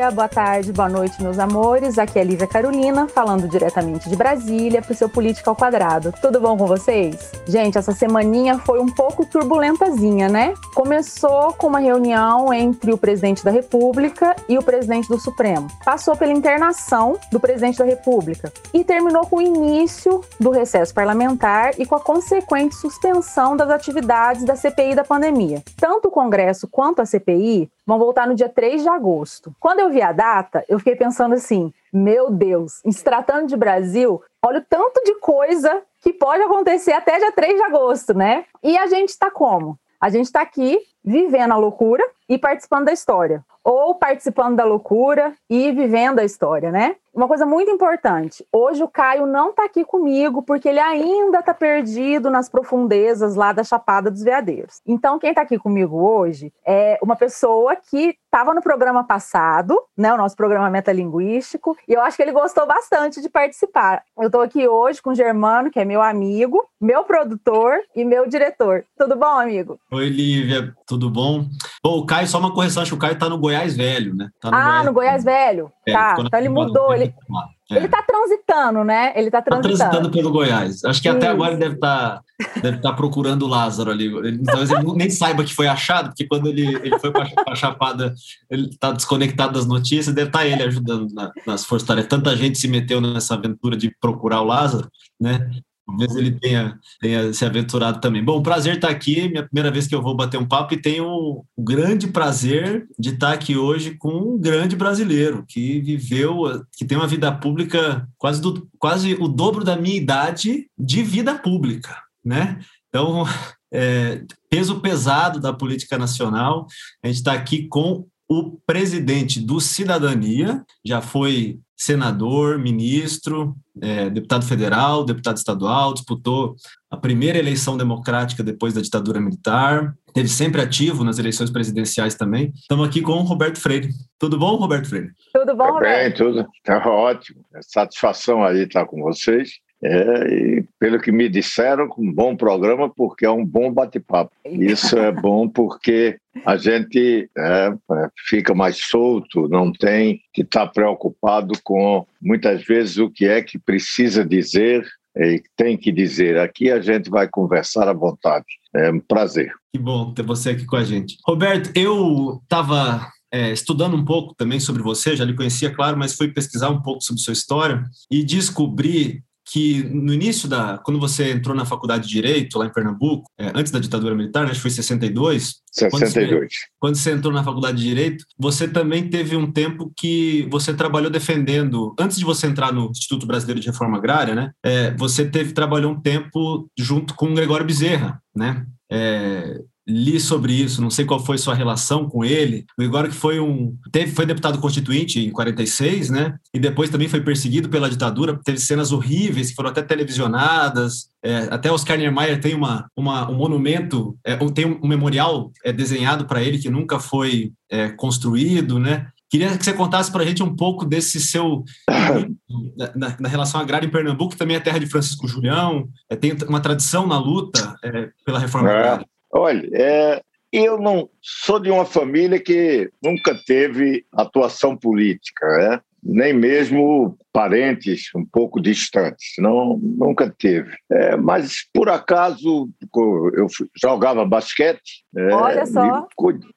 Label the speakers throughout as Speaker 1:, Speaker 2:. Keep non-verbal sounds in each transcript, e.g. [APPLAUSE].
Speaker 1: dia, boa tarde, boa noite, meus amores. Aqui é Lívia Carolina, falando diretamente de Brasília para o seu Política ao Quadrado. Tudo bom com vocês? Gente, essa semaninha foi um pouco turbulentazinha, né? Começou com uma reunião entre o presidente da República e o presidente do Supremo. Passou pela internação do presidente da República e terminou com o início do recesso parlamentar e com a consequente suspensão das atividades da CPI da pandemia. Tanto o Congresso quanto a CPI vão voltar no dia 3 de agosto. Quando eu vi a data, eu fiquei pensando assim: meu Deus, se tratando de Brasil, olha o tanto de coisa que pode acontecer até dia 3 de agosto, né? E a gente está como? A gente está aqui vivendo a loucura e participando da história. Ou participando da loucura e vivendo a história, né? Uma coisa muito importante: hoje o Caio não está aqui comigo porque ele ainda está perdido nas profundezas lá da Chapada dos Veadeiros. Então, quem está aqui comigo hoje é uma pessoa que estava no programa passado, né, o nosso programa metalinguístico, e eu acho que ele gostou bastante de participar. Eu estou aqui hoje com o Germano, que é meu amigo, meu produtor e meu diretor. Tudo bom, amigo?
Speaker 2: Oi, Lívia, tudo bom? Bom, o Caio, só uma correção, acho que o Caio está no Goiás Velho, né?
Speaker 1: Tá no ah, Goiás... no Goiás Velho. É, tá, então ele mudou, ele. Ele tá transitando, né? Ele tá transitando.
Speaker 2: Tá transitando pelo Goiás. Acho que até agora ele deve estar tá, deve tá procurando o Lázaro ali. Ele, talvez ele nem saiba que foi achado, porque quando ele, ele foi para a Chapada, ele está desconectado das notícias, deve estar tá ele ajudando na, nas forças-tarefas. Tanta gente se meteu nessa aventura de procurar o Lázaro, né? Talvez ele tenha, tenha se aventurado também. Bom, prazer estar aqui, minha primeira vez que eu vou bater um papo e tenho o grande prazer de estar aqui hoje com um grande brasileiro que viveu, que tem uma vida pública quase, do, quase o dobro da minha idade de vida pública, né? Então, [LAUGHS] é, peso pesado da política nacional, a gente está aqui com o presidente do Cidadania, já foi senador, ministro, é, deputado federal, deputado estadual, disputou a primeira eleição democrática depois da ditadura militar, teve sempre ativo nas eleições presidenciais também. Estamos aqui com o Roberto Freire. Tudo bom, Roberto Freire?
Speaker 1: Tudo bom, Roberto?
Speaker 3: Bem, tudo. Está ótimo. É satisfação aí estar com vocês. É, e pelo que me disseram, um bom programa, porque é um bom bate-papo. Isso é bom porque a gente é, fica mais solto, não tem que estar preocupado com, muitas vezes, o que é que precisa dizer e tem que dizer. Aqui a gente vai conversar à vontade. É um prazer.
Speaker 2: Que bom ter você aqui com a gente. Roberto, eu estava é, estudando um pouco também sobre você, já lhe conhecia, claro, mas fui pesquisar um pouco sobre sua história e descobri que no início da. Quando você entrou na faculdade de Direito, lá em Pernambuco, é, antes da ditadura militar, acho que foi 62.
Speaker 3: 62. Quando você,
Speaker 2: quando você entrou na faculdade de Direito, você também teve um tempo que você trabalhou defendendo. Antes de você entrar no Instituto Brasileiro de Reforma Agrária, né? É, você teve trabalhou um tempo junto com o Gregório Bezerra, né? É, li sobre isso, não sei qual foi sua relação com ele. O Igor que foi um teve foi deputado constituinte em 46, né? E depois também foi perseguido pela ditadura, teve cenas horríveis que foram até televisionadas. É, até Oscar Niemeyer tem uma, uma um monumento, é, tem um memorial é, desenhado para ele que nunca foi é, construído, né? Queria que você contasse para a gente um pouco desse seu na, na, relação agrária em Pernambuco, que também é terra de Francisco Julião, é, tem uma tradição na luta é, pela reforma é. agrária.
Speaker 3: Olha, é, eu não sou de uma família que nunca teve atuação política, né? nem mesmo parentes um pouco distantes, não nunca teve. É, mas por acaso eu jogava basquete,
Speaker 1: é.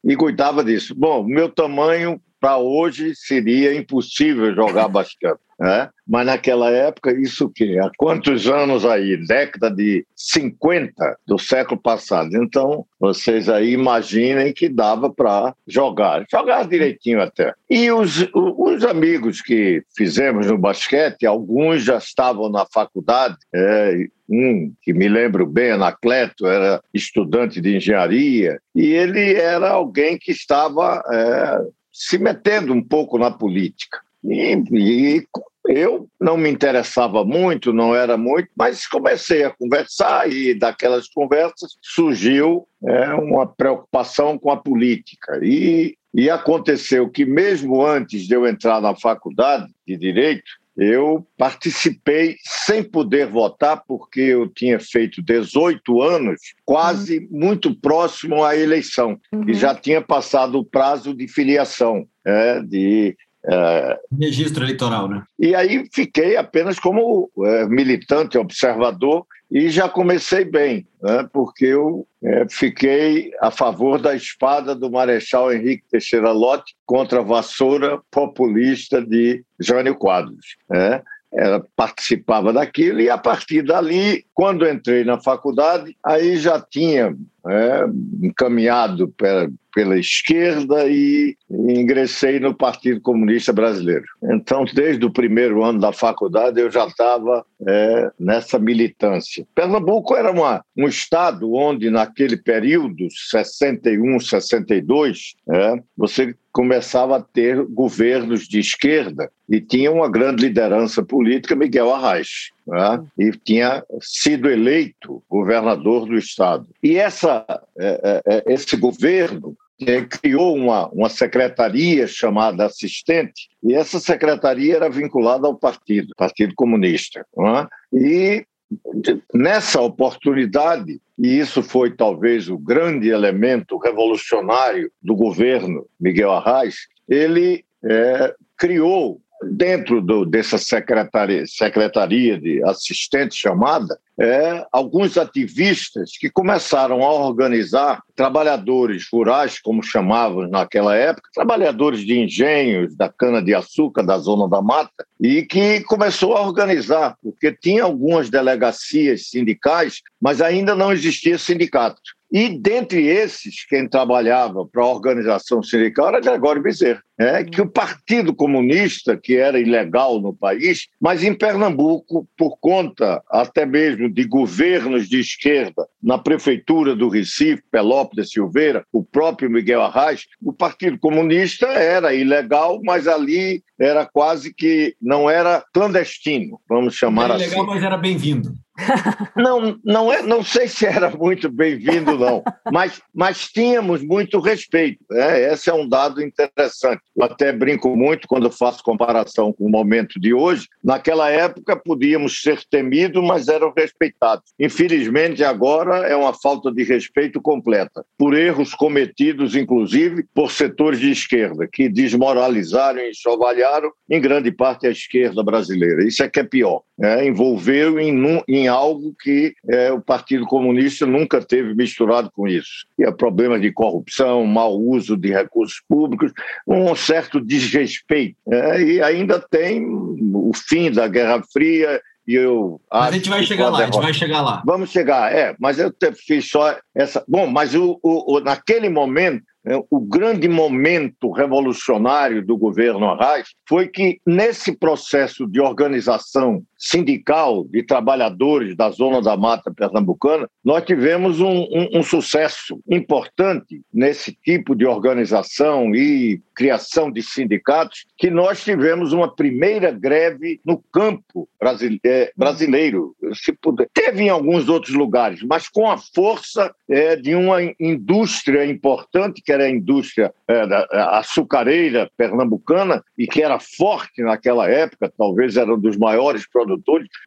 Speaker 3: E, e cuidava disso. Bom, meu tamanho para hoje seria impossível jogar basquete. Né? Mas naquela época, isso que? Há quantos anos aí? Década de 50 do século passado. Então, vocês aí imaginem que dava para jogar. Jogar direitinho até. E os, os amigos que fizemos no basquete, alguns já estavam na faculdade, é, um que me lembro bem, Anacleto, era estudante de engenharia, e ele era alguém que estava é, se metendo um pouco na política. E, e, eu não me interessava muito, não era muito, mas comecei a conversar e daquelas conversas surgiu é, uma preocupação com a política. E, e aconteceu que, mesmo antes de eu entrar na faculdade de Direito, eu participei sem poder votar, porque eu tinha feito 18 anos, quase uhum. muito próximo à eleição, uhum. e já tinha passado o prazo de filiação, é, de
Speaker 2: É... Registro eleitoral, né?
Speaker 3: E aí fiquei apenas como é, militante, observador, e já comecei bem, né, porque eu é, fiquei a favor da espada do Marechal Henrique Teixeira Lott contra a vassoura populista de Jânio Quadros. Né? Ela participava daquilo e a partir dali, quando entrei na faculdade, aí já tinha é, encaminhado pela, pela esquerda e ingressei no Partido Comunista Brasileiro. Então, desde o primeiro ano da faculdade, eu já estava é, nessa militância. Pernambuco era uma, um estado onde, naquele período, 61, 62, é, você começava a ter governos de esquerda e tinha uma grande liderança política, Miguel Arraes, né? e tinha sido eleito governador do estado. E essa, é, é, é esse governo criou uma, uma secretaria chamada assistente, e essa secretaria era vinculada ao partido, Partido Comunista. E nessa oportunidade, e isso foi talvez o grande elemento revolucionário do governo Miguel Arraes, ele é, criou dentro do, dessa secretaria, secretaria de assistente chamada, é, alguns ativistas que começaram a organizar trabalhadores rurais, como chamavam naquela época, trabalhadores de engenhos, da cana-de-açúcar, da zona da mata, e que começou a organizar, porque tinha algumas delegacias sindicais, mas ainda não existia sindicato. E dentre esses, quem trabalhava para a organização sindical era Gregório Bezerra, é, que o Partido Comunista, que era ilegal no país, mas em Pernambuco, por conta até mesmo de governos de esquerda na prefeitura do Recife, Pelópolis Silveira, o próprio Miguel Arraes, o Partido Comunista era ilegal, mas ali era quase que não era clandestino, vamos chamar
Speaker 2: era
Speaker 3: assim.
Speaker 2: Ilegal, mas era bem-vindo. [LAUGHS]
Speaker 3: Não, não, é, não sei se era muito bem-vindo, não, mas, mas tínhamos muito respeito. Né? Esse é um dado interessante. Eu até brinco muito quando faço comparação com o momento de hoje. Naquela época podíamos ser temidos, mas eram respeitados. Infelizmente, agora é uma falta de respeito completa, por erros cometidos, inclusive, por setores de esquerda, que desmoralizaram e enxovalharam, em grande parte, a esquerda brasileira. Isso é que é pior. Né? Envolveu em, em algo que é, o Partido Comunista nunca teve misturado com isso. E é problemas de corrupção, mau uso de recursos públicos, um certo desrespeito. É, e ainda tem o fim da Guerra Fria e eu
Speaker 2: mas a gente vai chegar lá, a gente vai chegar lá.
Speaker 3: Vamos chegar, é, mas eu fiz só essa. Bom, mas o, o, o naquele momento o grande momento revolucionário do governo Arraes foi que, nesse processo de organização sindical de trabalhadores da Zona da Mata Pernambucana, nós tivemos um, um, um sucesso importante nesse tipo de organização e criação de sindicatos, que nós tivemos uma primeira greve no campo é, brasileiro. Se puder. Teve em alguns outros lugares, mas com a força é, de uma indústria importante, que era a indústria é, açucareira pernambucana, e que era forte naquela época, talvez era um dos maiores produtores.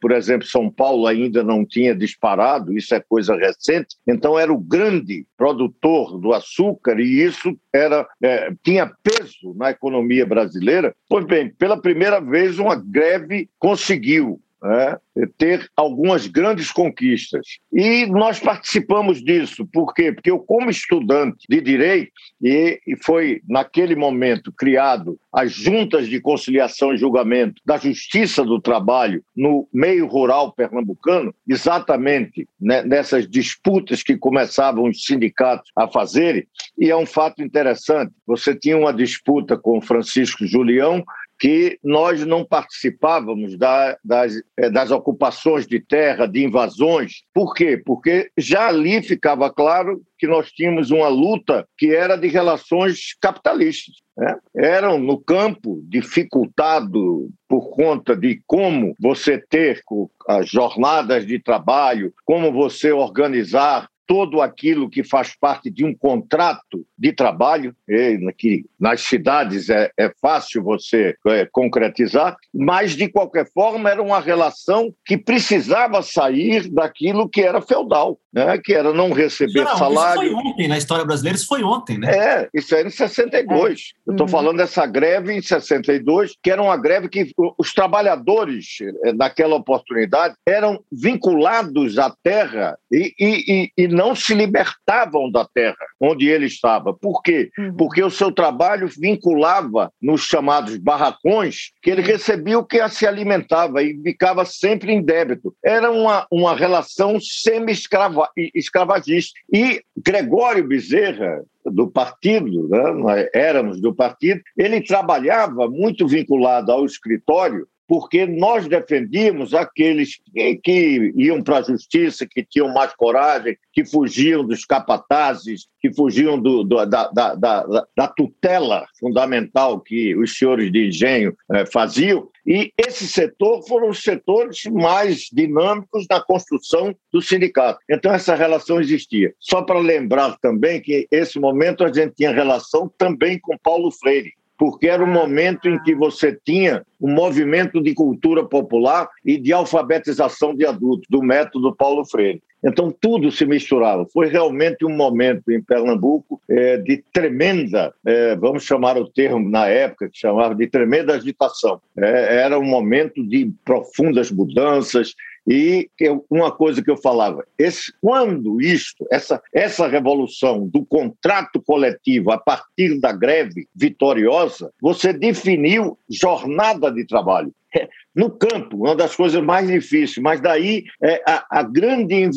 Speaker 3: Por exemplo, São Paulo ainda não tinha disparado, isso é coisa recente, então era o grande produtor do açúcar, e isso era é, tinha peso na economia brasileira. Pois bem, pela primeira vez, uma greve conseguiu né, ter algumas grandes conquistas. E nós participamos disso. Por quê? Porque eu, como estudante de direito, e, foi naquele momento criado as juntas de conciliação e julgamento da Justiça do Trabalho no meio rural pernambucano, exatamente né, nessas disputas que começavam os sindicatos a fazerem, e é um fato interessante. Você tinha uma disputa com Francisco Julião que nós não participávamos da, das, eh, das ocupações de terra, de invasões. Por quê? Porque já ali ficava claro que nós tínhamos uma luta que era de relações capitalistas. Né? Eram no campo dificultado por conta de como você ter as jornadas de trabalho, como você organizar todo aquilo que faz parte de um contrato de trabalho, que nas cidades é, é fácil você é, concretizar, mas de qualquer forma era uma relação que precisava sair daquilo que era feudal. Né, que era não receber não, salário.
Speaker 2: Isso foi ontem, na história brasileira, isso foi ontem, né?
Speaker 3: É, isso era em 62. É. Eu estou uhum. falando dessa greve em 62, que era uma greve que os trabalhadores, eh, naquela oportunidade, eram vinculados à terra e, e, e não se libertavam da terra onde ele estava. Por quê? Uhum. Porque o seu trabalho vinculava nos chamados barracões, que ele recebia o que se alimentava e ficava sempre em débito. Era uma, uma relação semi-escravagista. E Gregório Bezerra, do partido, né? éramos do partido, ele trabalhava muito vinculado ao escritório porque nós defendíamos aqueles que, que iam para a justiça, que tinham mais coragem, que fugiam dos capatazes, que fugiam do, do, da, da, da, da, tutela fundamental que os senhores de engenho eh, faziam. E esse setor foram os setores mais dinâmicos na construção do sindicato. Então, essa relação existia. Só para lembrar também que, esse momento, a gente tinha relação também com Paulo Freire porque era o momento em que você tinha um movimento de cultura popular e de alfabetização de adultos, do método Paulo Freire. Então, tudo se misturava. Foi realmente um momento em Pernambuco é, de tremenda, é, vamos chamar o termo na época, que chamava de tremenda agitação. É, era um momento de profundas mudanças, e uma coisa que eu falava, esse, quando isto, essa, essa revolução do contrato coletivo a partir da greve vitoriosa, você definiu jornada de trabalho no campo, uma das coisas mais difíceis, mas daí é a, a grande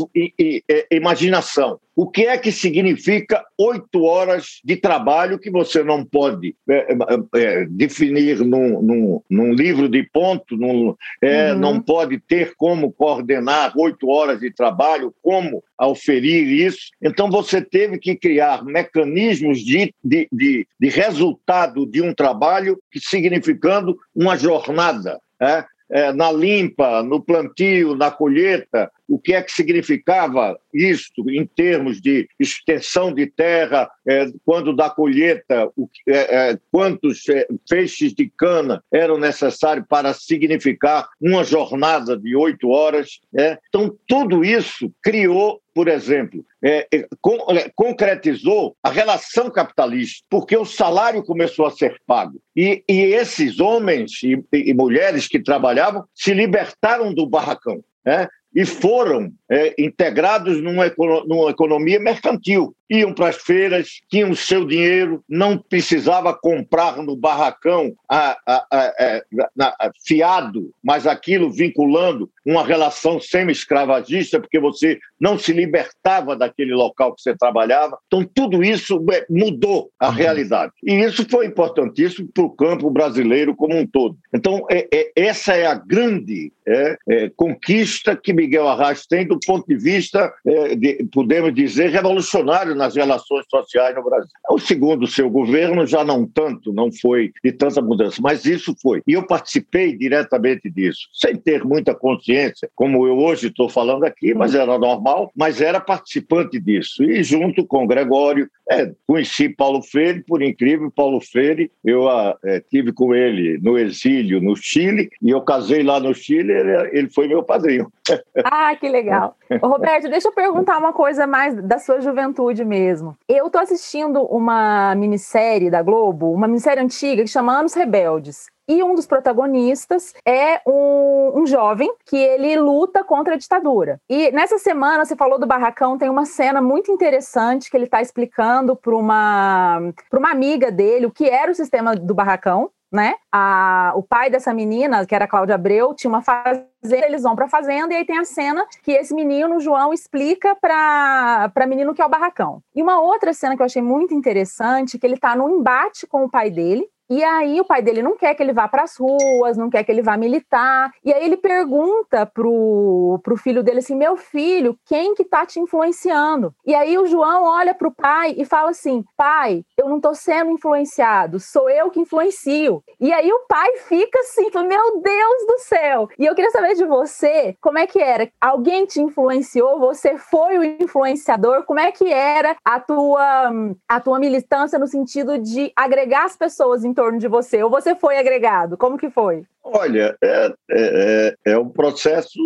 Speaker 3: é, imaginação. O que é que significa oito horas de trabalho que você não pode é, é, é definir num, num, num, livro de ponto, num, é, uhum. não pode ter como coordenar oito horas de trabalho, como auferir isso. Então você teve que criar mecanismos de, de, de, de resultado de um trabalho, significando uma jornada é, é, na limpa, no plantio, na colheita, o que é que significava isto em termos de extensão de terra, é, quando da colheita, o, é, é, quantos é, feixes de cana eram necessários para significar uma jornada de oito horas. É. Então, tudo isso criou por exemplo, é, é, é, concretizou a relação capitalista, porque o salário começou a ser pago. E, e esses homens e, e, mulheres que trabalhavam se libertaram do barracão. Né? e foram é, integrados numa, numa, economia mercantil. Iam para as feiras, tinham seu dinheiro, não precisava comprar no barracão a, a, a, fiado, mas aquilo vinculando uma relação semi-escravagista, porque você não se libertava daquele local que você trabalhava. Então, tudo isso é, mudou a uhum. realidade. E isso foi importantíssimo para o campo brasileiro como um todo. Então, é, é, essa é a grande é, é, conquista que Miguel Arraes tem do ponto de vista, é, de, podemos dizer, revolucionário nas relações sociais no Brasil. O segundo seu governo já não tanto, não foi de tanta mudança, mas isso foi. E eu participei diretamente disso, sem ter muita consciência, como eu hoje estou falando aqui, mas era normal, mas era participante disso. E junto com Gregório, é, conheci Paulo Freire, por incrível, Paulo Freire, eu ah, é, tive com ele no exílio no Chile, e eu casei lá no Chile, ele, ele foi meu padrinho. [LAUGHS]
Speaker 1: Ah, que legal. Roberto, deixa eu perguntar uma coisa mais da sua juventude mesmo. Eu tô assistindo uma minissérie da Globo, uma minissérie antiga que chama Anos Rebeldes. E um dos protagonistas é um, um, jovem que ele luta contra a ditadura. E nessa semana, você falou do barracão, tem uma cena muito interessante que ele está explicando para uma, uma amiga dele o que era o sistema do barracão né? A, o pai dessa menina, que era Cláudia Abreu, tinha uma fazenda, eles vão para a fazenda e aí tem a cena que esse menino, João, explica para menino que é o barracão. E uma outra cena que eu achei muito interessante, que ele está no embate com o pai dele, e aí o pai dele não quer que ele vá para as ruas, não quer que ele vá militar. E aí ele pergunta pro, pro filho dele assim: "Meu filho, quem que tá te influenciando?". E aí o João olha pro pai e fala assim: "Pai, eu não tô sendo influenciado, sou eu que influencio". E aí o pai fica assim, fala, "Meu Deus do céu". E eu queria saber de você, como é que era? Alguém te influenciou? Você foi o influenciador? Como é que era a tua a tua militância no sentido de agregar as pessoas em torno de você? Ou você foi agregado? Como que foi?
Speaker 3: Olha, é, é, é, é um processo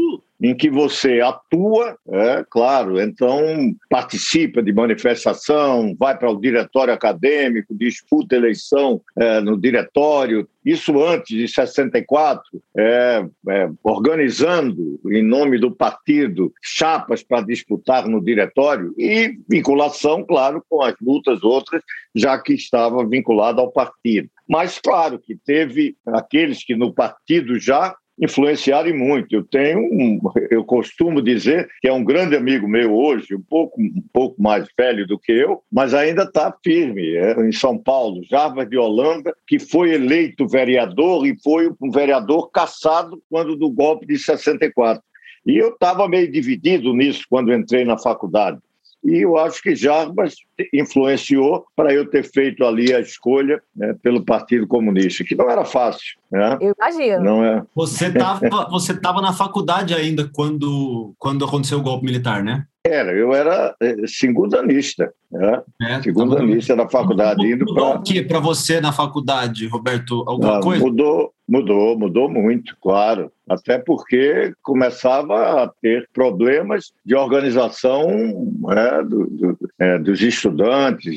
Speaker 3: em que você atua, é claro, então participa de manifestação, vai para o diretório acadêmico, disputa eleição é, no diretório, isso antes de 64, é, é, organizando, em nome do partido, chapas para disputar no diretório e vinculação, claro, com as lutas outras, já que estava vinculado ao partido. Mas, claro, que teve aqueles que no partido já influenciaram muito. Eu tenho, um, eu costumo dizer que é um grande amigo meu hoje, um pouco, um pouco mais velho do que eu, mas ainda está firme, é, em São Paulo, Jarbas de Holanda, que foi eleito vereador e foi um vereador caçado quando do golpe de 64. E eu estava meio dividido nisso quando entrei na faculdade. E eu acho que Jarbas influenciou para eu ter feito ali a escolha né, pelo Partido Comunista, que não era fácil. Né?
Speaker 1: Eu imagino.
Speaker 3: Não é...
Speaker 2: Você estava [LAUGHS] você tava na faculdade ainda quando, quando aconteceu o golpe militar, né?
Speaker 3: Era, eu era eh, segundanista, né? É, segundanista tá da faculdade.
Speaker 2: Mudou, mudou o que para você na faculdade, Roberto? Alguma ah, coisa?
Speaker 3: Mudou, mudou, mudou muito, claro. Até porque começava a ter problemas de organização né, do, do, é, dos estudantes,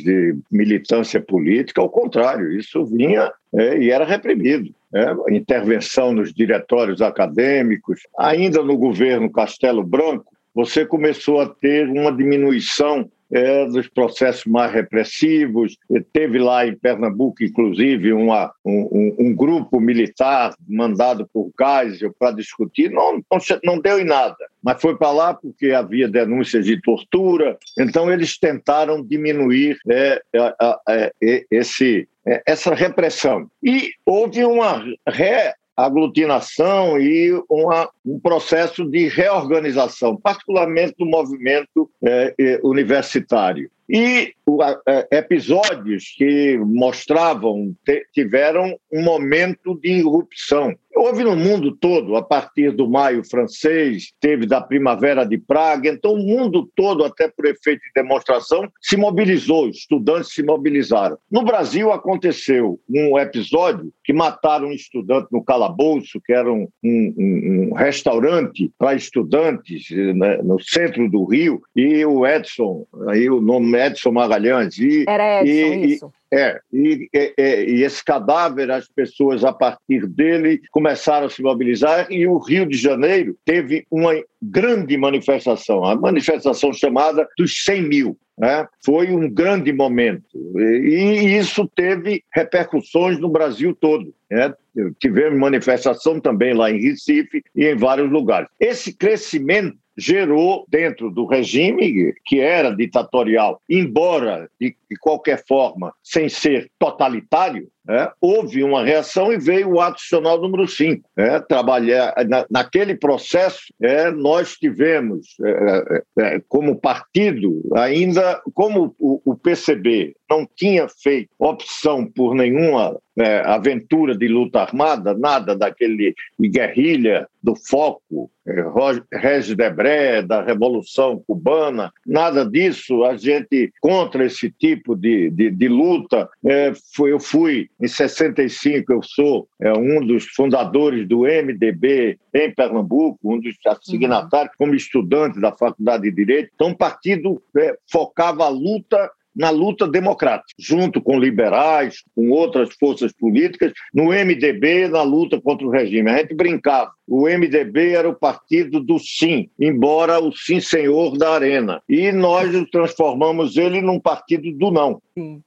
Speaker 3: de militância política, ao contrário, isso vinha é, e era reprimido. É, intervenção nos diretórios acadêmicos, ainda no governo Castelo Branco, você começou a ter uma diminuição é, dos processos mais repressivos. Teve lá em Pernambuco, inclusive, uma, um, um, grupo militar mandado por Geisel para discutir. Não, não, não deu em nada, mas foi para lá porque havia denúncias de tortura. Então, eles tentaram diminuir é, é, esse, é, essa repressão. E houve uma re aglutinação e uma, um processo de reorganização, particularmente do movimento é, universitário. E episódios que mostravam, tiveram um momento de irrupção. Houve no mundo todo, a partir do maio francês, teve da primavera de Praga, então o mundo todo, até por efeito de demonstração, se mobilizou, estudantes se mobilizaram. No Brasil aconteceu um episódio que mataram um estudante no calabouço, que era um, um, um restaurante para estudantes né, no centro do Rio, e o Edson, aí o nome é Edson Magalhães.
Speaker 1: E, era Edson,
Speaker 3: e,
Speaker 1: isso.
Speaker 3: É, e, e, e, esse cadáver, as pessoas a partir dele começaram a se mobilizar e o Rio de Janeiro teve uma grande manifestação, a manifestação chamada dos 100 mil. Né? Foi um grande momento e isso teve repercussões no Brasil todo. Né? Tivemos manifestação também lá em Recife e em vários lugares. Esse crescimento gerou dentro do regime que era ditatorial, embora de, de qualquer forma sem ser totalitário, é, houve uma reação e veio o ato institucional número 5. É, trabalhar, na, naquele processo, é, nós tivemos, é, é, é, como partido, ainda, como o, o, PCB não tinha feito opção por nenhuma aventura de luta armada, nada daquele de guerrilha, do foco, Regis Debré, da Revolução Cubana, nada disso, a gente, contra esse tipo de, de, de luta, eu fui em 65, eu sou é, um dos fundadores do MDB em Pernambuco, um dos signatários, como estudante da Faculdade de Direito. Então, o partido é, focava a luta na luta democrática, junto com liberais, com outras forças políticas, no MDB, na luta contra o regime. A gente brincava. O MDB era o partido do sim, embora o sim senhor da arena. E nós transformamos ele num partido do não.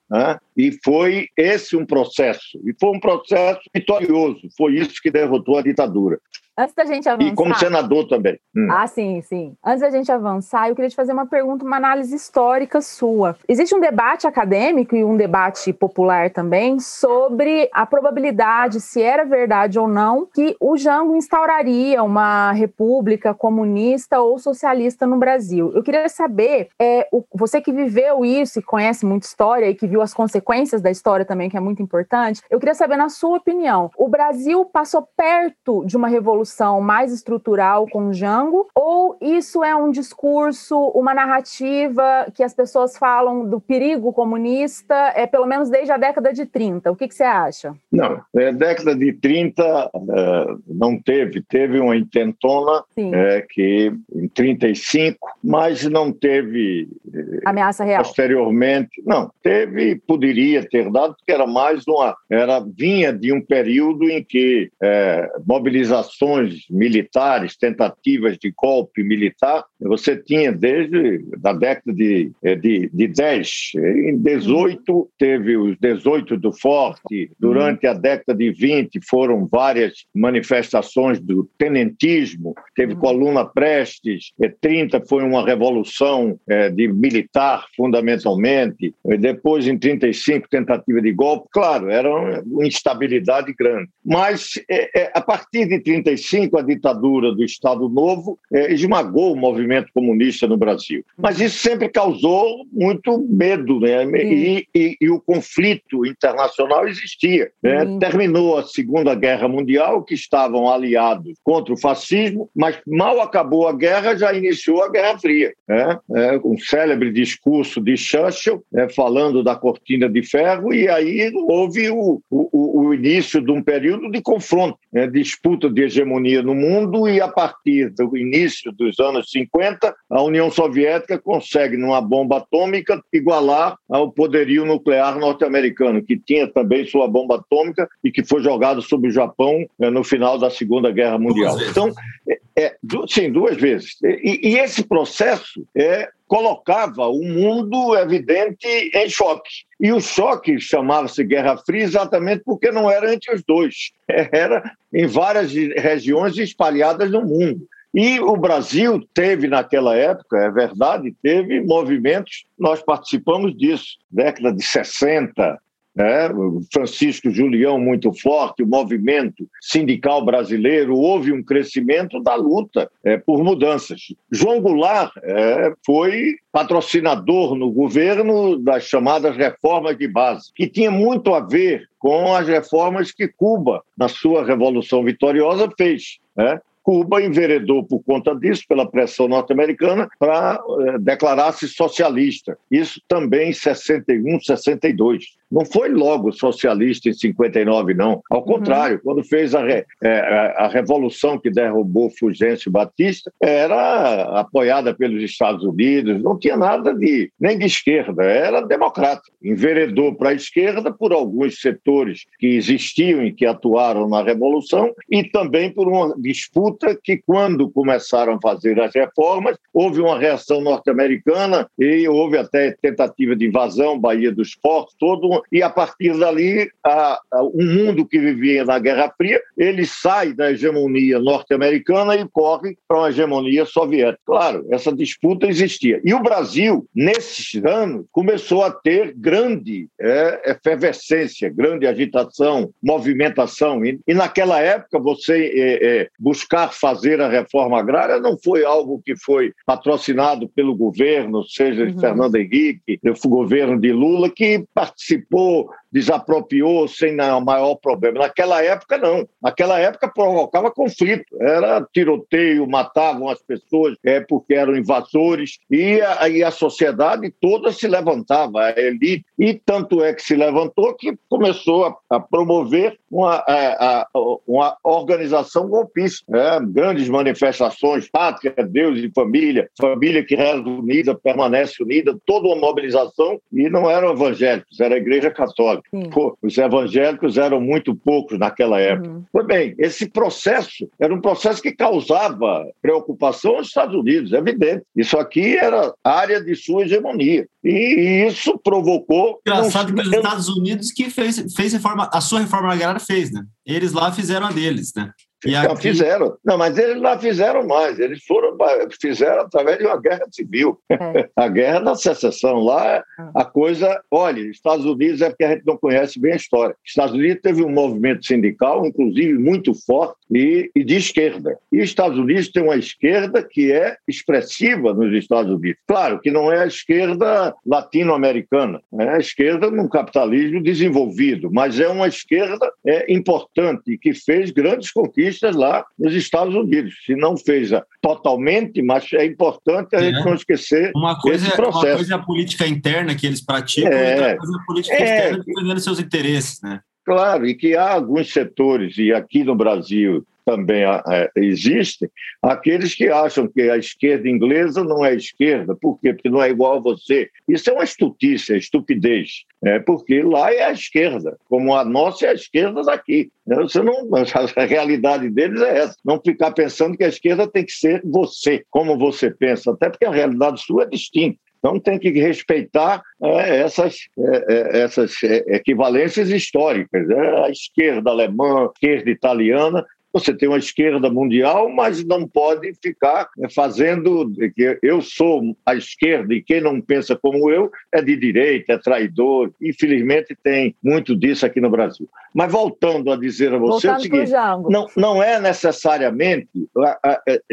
Speaker 3: Né? E foi esse um processo. E foi um processo vitorioso. Foi isso que derrotou a ditadura.
Speaker 1: Antes da gente avançar.
Speaker 3: E como senador também.
Speaker 1: Hum. Ah, sim, sim. Antes da gente avançar, eu queria te fazer uma pergunta, uma análise histórica sua. Existe um debate acadêmico e um debate popular também sobre a probabilidade, se era verdade ou não, que o Jango instauraria uma república comunista ou socialista no Brasil. Eu queria saber, é, o, você que viveu isso e conhece muita história e que viu as consequências da história também, que é muito importante, eu queria saber, na sua opinião, o Brasil passou perto de uma revolução mais estrutural com Jango? Ou isso é um discurso, uma narrativa que as pessoas falam do perigo comunista, é pelo menos desde a década de 30? O que, que você acha?
Speaker 3: Não, é, década de 30 uh, é, não teve Teve, teve uma intentona é, que em 35, mas não teve
Speaker 1: é, ameaça real.
Speaker 3: Posteriormente, não, teve, poderia ter dado, porque era mais uma, era vinha de um período em que é, mobilizações militares, tentativas de golpe militar, você tinha desde a década de, é, de, de 10, em 18 teve os 18 do Forte, durante a década de 20 foram várias manifestações do tenentismo, teve uhum. Coluna Prestes, 30 é, foi uma revolução é, de militar, fundamentalmente, depois em 35 tentativa de golpe, claro, era uma instabilidade grande. Mas é, a partir de 35 a ditadura do Estado Novo esmagou o movimento comunista no Brasil. Mas isso sempre causou muito medo, né? E, e, e, o conflito internacional existia. Né? Terminou a Segunda Guerra Mundial, que estavam aliados contra o fascismo, mas mal acabou a guerra, já iniciou a Guerra Fria. Né? É, um célebre discurso de Churchill, né, falando da cortina de ferro, e aí houve o, o, o início de um período de confronto, né, disputa de hegemonia no mundo, e a partir do início dos anos 50, a União Soviética consegue, numa bomba atômica, igualar ao poderio nuclear norte-americano, que tinha também sua bomba atômica e que foi jogado sobre o Japão né, no final da Segunda Guerra Mundial. Então, é, é, sim, duas vezes. E, e esse processo é, colocava o mundo, evidente, em choque. E o choque chamava-se Guerra Fria exatamente porque não era entre os dois, [LAUGHS] era em várias regiões espalhadas no mundo. E o Brasil teve, naquela época, é verdade, teve movimentos, nós participamos disso, década de 60, né? Francisco Julião muito forte, o movimento sindical brasileiro, houve um crescimento da luta é, por mudanças. João Goulart é, foi patrocinador no governo das chamadas reformas de base, que tinha muito a ver com as reformas que Cuba, na sua Revolução Vitoriosa, fez. Né? Cuba enveredou por conta disso, pela pressão norte-americana, para eh, declarar-se socialista. Isso também em 61, 62. Não foi logo socialista em 59, não. Ao contrário, uhum. quando fez a, re, é, a revolução que derrubou Fulgêncio Batista, era apoiada pelos Estados Unidos, não tinha nada de nem de esquerda, era democrata. Enveredou para a esquerda por alguns setores que existiam e que atuaram na revolução e também por uma disputa que, quando começaram a fazer as reformas, houve uma reação norte-americana e houve até tentativa de invasão, Bahia dos Portos, todo e a partir dali, a, a, o mundo que vivia na Guerra Fria, ele sai da hegemonia norte-americana e corre para uma hegemonia soviética. Claro, essa disputa existia. E o Brasil, nesses anos, começou a ter grande é, efervescência, grande agitação, movimentação. E, e naquela época, você é, é, buscar fazer a reforma agrária não foi algo que foi patrocinado pelo governo, seja de uhum. Fernando Henrique, o governo de Lula, que participou participou desapropriou sem maior problema. Naquela época, não. Naquela época provocava conflito. Era tiroteio, matavam as pessoas é, porque eram invasores e a, e a sociedade toda se levantava, a elite. E tanto é que se levantou que começou a, a promover uma, a, uma organização golpista. É, grandes manifestações, pátria, Deus e família, família que reza unida, permanece unida, toda uma mobilização e não eram evangélicos, era a igreja católica. Pô, os evangélicos eram muito poucos naquela época. Uhum. Pois bem, esse processo era um processo que causava preocupação aos Estados Unidos, é evidente. Isso aqui era área de sua hegemonia. E isso provocou.
Speaker 2: Engraçado que os Estados Unidos que fez, fez reforma, a sua reforma agrária fez, né? Eles lá fizeram a deles, né?
Speaker 3: E aqui... fizeram. Não, mas eles lá fizeram mais. Eles foram, fizeram através de uma guerra civil. É. [LAUGHS] A guerra da secessão. Lá, ah. a coisa. Olha, Estados Unidos é porque a gente não conhece bem a história. Estados Unidos teve um movimento sindical, inclusive, muito forte e, e de esquerda. E Estados Unidos tem uma esquerda que é expressiva nos Estados Unidos. Claro que não é a esquerda latino-americana, é a esquerda num capitalismo desenvolvido, mas é uma esquerda é, importante que fez grandes conquistas lá nos Estados Unidos. Se não fez totalmente, mas é importante a gente é. não esquecer
Speaker 2: uma coisa,
Speaker 3: esse processo.
Speaker 2: Uma coisa é a política interna que eles praticam, é. outra coisa é a política é. externa defendendo seus interesses, né?
Speaker 3: Claro, e que há alguns setores, e aqui no Brasil também é, existem aqueles que acham que a esquerda inglesa não é esquerda. Por quê? Porque não é igual a você. Isso é uma estutice, é estupidez. É porque lá é a esquerda, como a nossa é a esquerda daqui. Você não, [LAUGHS] a realidade deles é essa. Não ficar pensando que a esquerda tem que ser você, como você pensa, até porque a realidade sua é distinta. Então tem que respeitar é, essas, é, é essas é, equivalências históricas. Né? A esquerda alemã, a esquerda italiana você tem uma esquerda mundial, mas não pode ficar fazendo que eu sou a esquerda e quem não pensa como eu é de direita, é traidor. Infelizmente tem muito disso aqui no Brasil. Mas voltando a dizer a você voltando o seguinte, não, não é necessariamente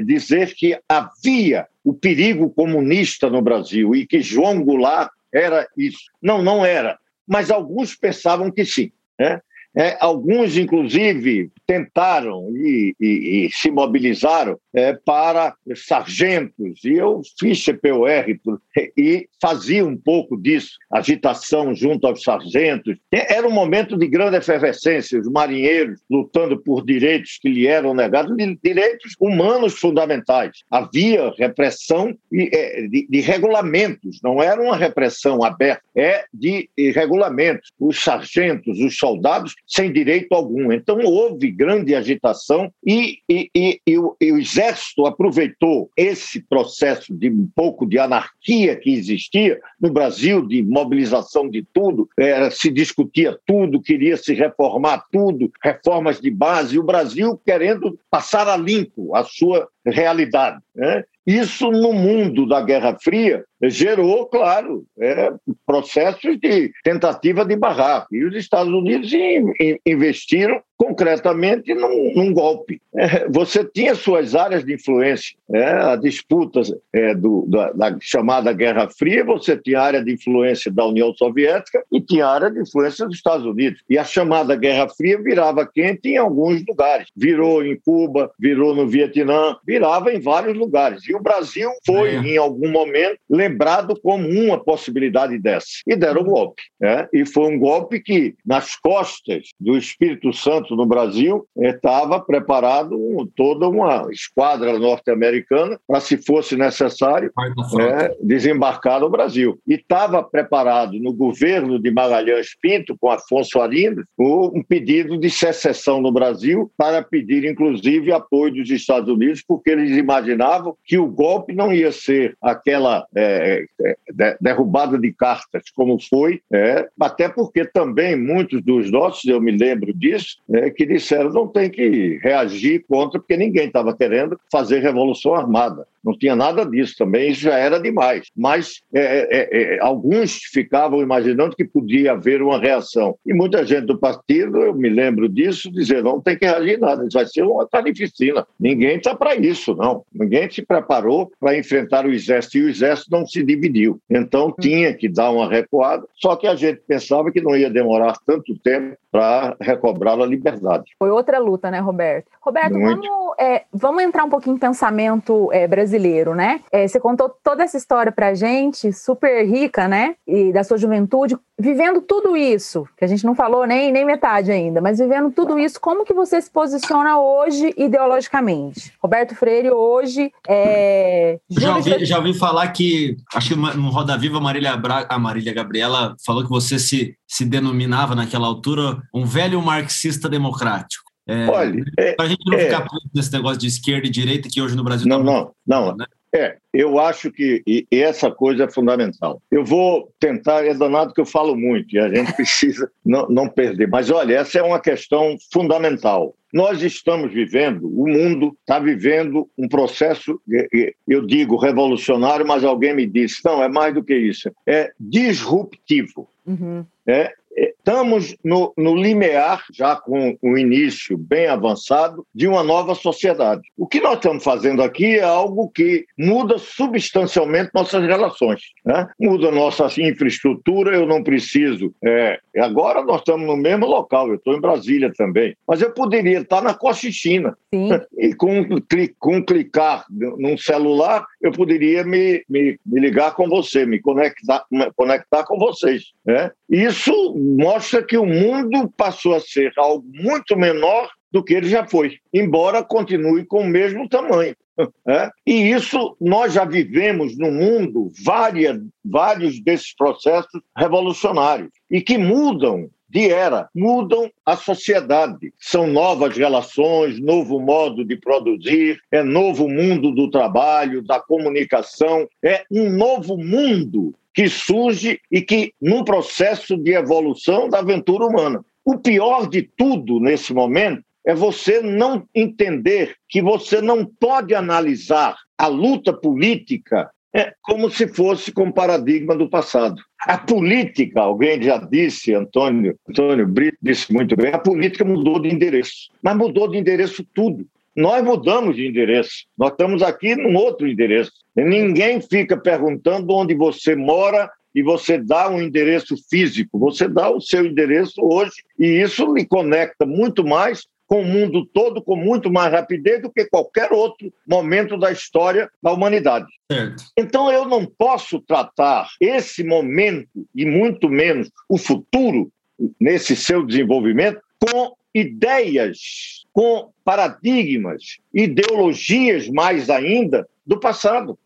Speaker 3: dizer que havia o perigo comunista no Brasil e que João Goulart era isso. Não, não era. Mas alguns pensavam que sim. Né? É, alguns, inclusive, tentaram e, e, e se mobilizaram é, para sargentos, e eu fiz CPOR e fazia um pouco disso, agitação junto aos sargentos. Era um momento de grande efervescência, os marinheiros lutando por direitos que lhe eram negados, direitos humanos fundamentais. Havia repressão é, de, de regulamentos, não era uma repressão aberta, é de regulamentos. Os sargentos, os soldados sem direito algum. Então houve grande agitação e, e, e, e, o, o Exército aproveitou esse processo de um pouco de anarquia que existia no Brasil, de mobilização de tudo, era, se discutia tudo, queria se reformar tudo, reformas de base, e o Brasil querendo passar a limpo a sua realidade. Né? Isso, no mundo da Guerra Fria, gerou, claro, é, processos de tentativa de barraco. E os Estados Unidos investiram concretamente num, num golpe. É, você tinha suas áreas de influência. É, a disputa é, do, da, da, chamada Guerra Fria, você tinha área de influência da União Soviética e tinha área de influência dos Estados Unidos. E a chamada Guerra Fria virava quente em alguns lugares. Virou em Cuba, virou no Vietnã, virava em vários lugares. E o Brasil foi, é. em algum momento, lembrado como uma possibilidade dessa. E deram o golpe. Né? E foi um golpe que, nas costas do Espírito Santo no Brasil, estava preparado toda uma esquadra norte-americana para, se fosse necessário, é, desembarcar no Brasil. E estava preparado no governo de Magalhães Pinto, com Afonso Arinos, um pedido de secessão no Brasil para pedir, inclusive, apoio dos Estados Unidos, porque eles imaginavam que o golpe não ia ser aquela é, é, derrubada de cartas como foi, é, até porque também muitos dos nossos, eu me lembro disso, é, que disseram não tem que reagir contra, porque ninguém estava querendo fazer revolução armada. Não tinha nada disso também, isso já era demais. Mas é, é, é, alguns ficavam imaginando que podia haver uma reação. E muita gente do partido, eu me lembro disso, dizer não tem que reagir nada, isso vai ser uma carnificina. Ninguém está para isso, não. Ninguém se preparou para enfrentar o exército e o exército não se dividiu. Então tinha que dar uma recuada, só que a gente pensava que não ia demorar tanto tempo para recobrar a liberdade.
Speaker 1: Foi outra luta, né, Roberto? Roberto, vamos, é, vamos entrar um pouquinho em pensamento é, brasileiro, né? É, você contou toda essa história para gente, super rica, né? E da sua juventude, vivendo tudo isso, que a gente não falou nem, nem metade ainda, mas vivendo tudo isso, como que você se posiciona hoje ideologicamente? Roberto Freire hoje é...
Speaker 2: Já ouvi, já ouvi falar que, acho que no Roda Viva, a Marília, Bra... a Marília Gabriela falou que você se, se denominava naquela altura um velho marxista democrático. É, Olha, é, a gente não é, ficar preso nesse negócio de esquerda e direita que hoje no Brasil
Speaker 3: não, tá não, não, né? É, eu acho que e essa coisa é fundamental. Eu vou tentar, é danado que eu falo muito e a gente [LAUGHS] precisa não, não perder. Mas olha, essa é uma questão fundamental. Nós estamos vivendo, o mundo está vivendo um processo, eu digo revolucionário, mas alguém me disse, não, é mais do que isso, é disruptivo. Uhum. É, Estamos no, no limiar, já com o início bem avançado, de uma nova sociedade. O que nós estamos fazendo aqui é algo que muda substancialmente nossas relações. Né? Muda nossa infraestrutura, eu não preciso. É, agora nós estamos no mesmo local, eu estou em Brasília também. Mas eu poderia estar na Cochichina. Sim. [LAUGHS] E com, com clicar num celular, eu poderia me, me, me ligar com você, me conectar, me conectar com vocês. Né? Isso mostra que o mundo passou a ser algo muito menor do que ele já foi, embora continue com o mesmo tamanho. [LAUGHS] É? E isso nós já vivemos no mundo várias, vários desses processos revolucionários e que mudam de era, mudam a sociedade. São novas relações, novo modo de produzir, é novo mundo do trabalho, da comunicação, é um novo mundo que surge e que, num processo de evolução da aventura humana. O pior de tudo nesse momento é você não entender que você não pode analisar a luta política é como se fosse com o paradigma do passado. A política, alguém já disse, Antônio, Antônio Brito disse muito bem, a política mudou de endereço, mas mudou de endereço tudo. Nós mudamos de endereço. Nós estamos aqui num outro endereço. Ninguém fica perguntando onde você mora e você dá um endereço físico. Você dá o seu endereço hoje e isso lhe conecta muito mais com o mundo todo com muito mais rapidez do que qualquer outro momento da história da humanidade. Certo. Então eu não posso tratar esse momento e muito menos o futuro nesse seu desenvolvimento com ideias, com paradigmas, ideologias mais ainda do passado.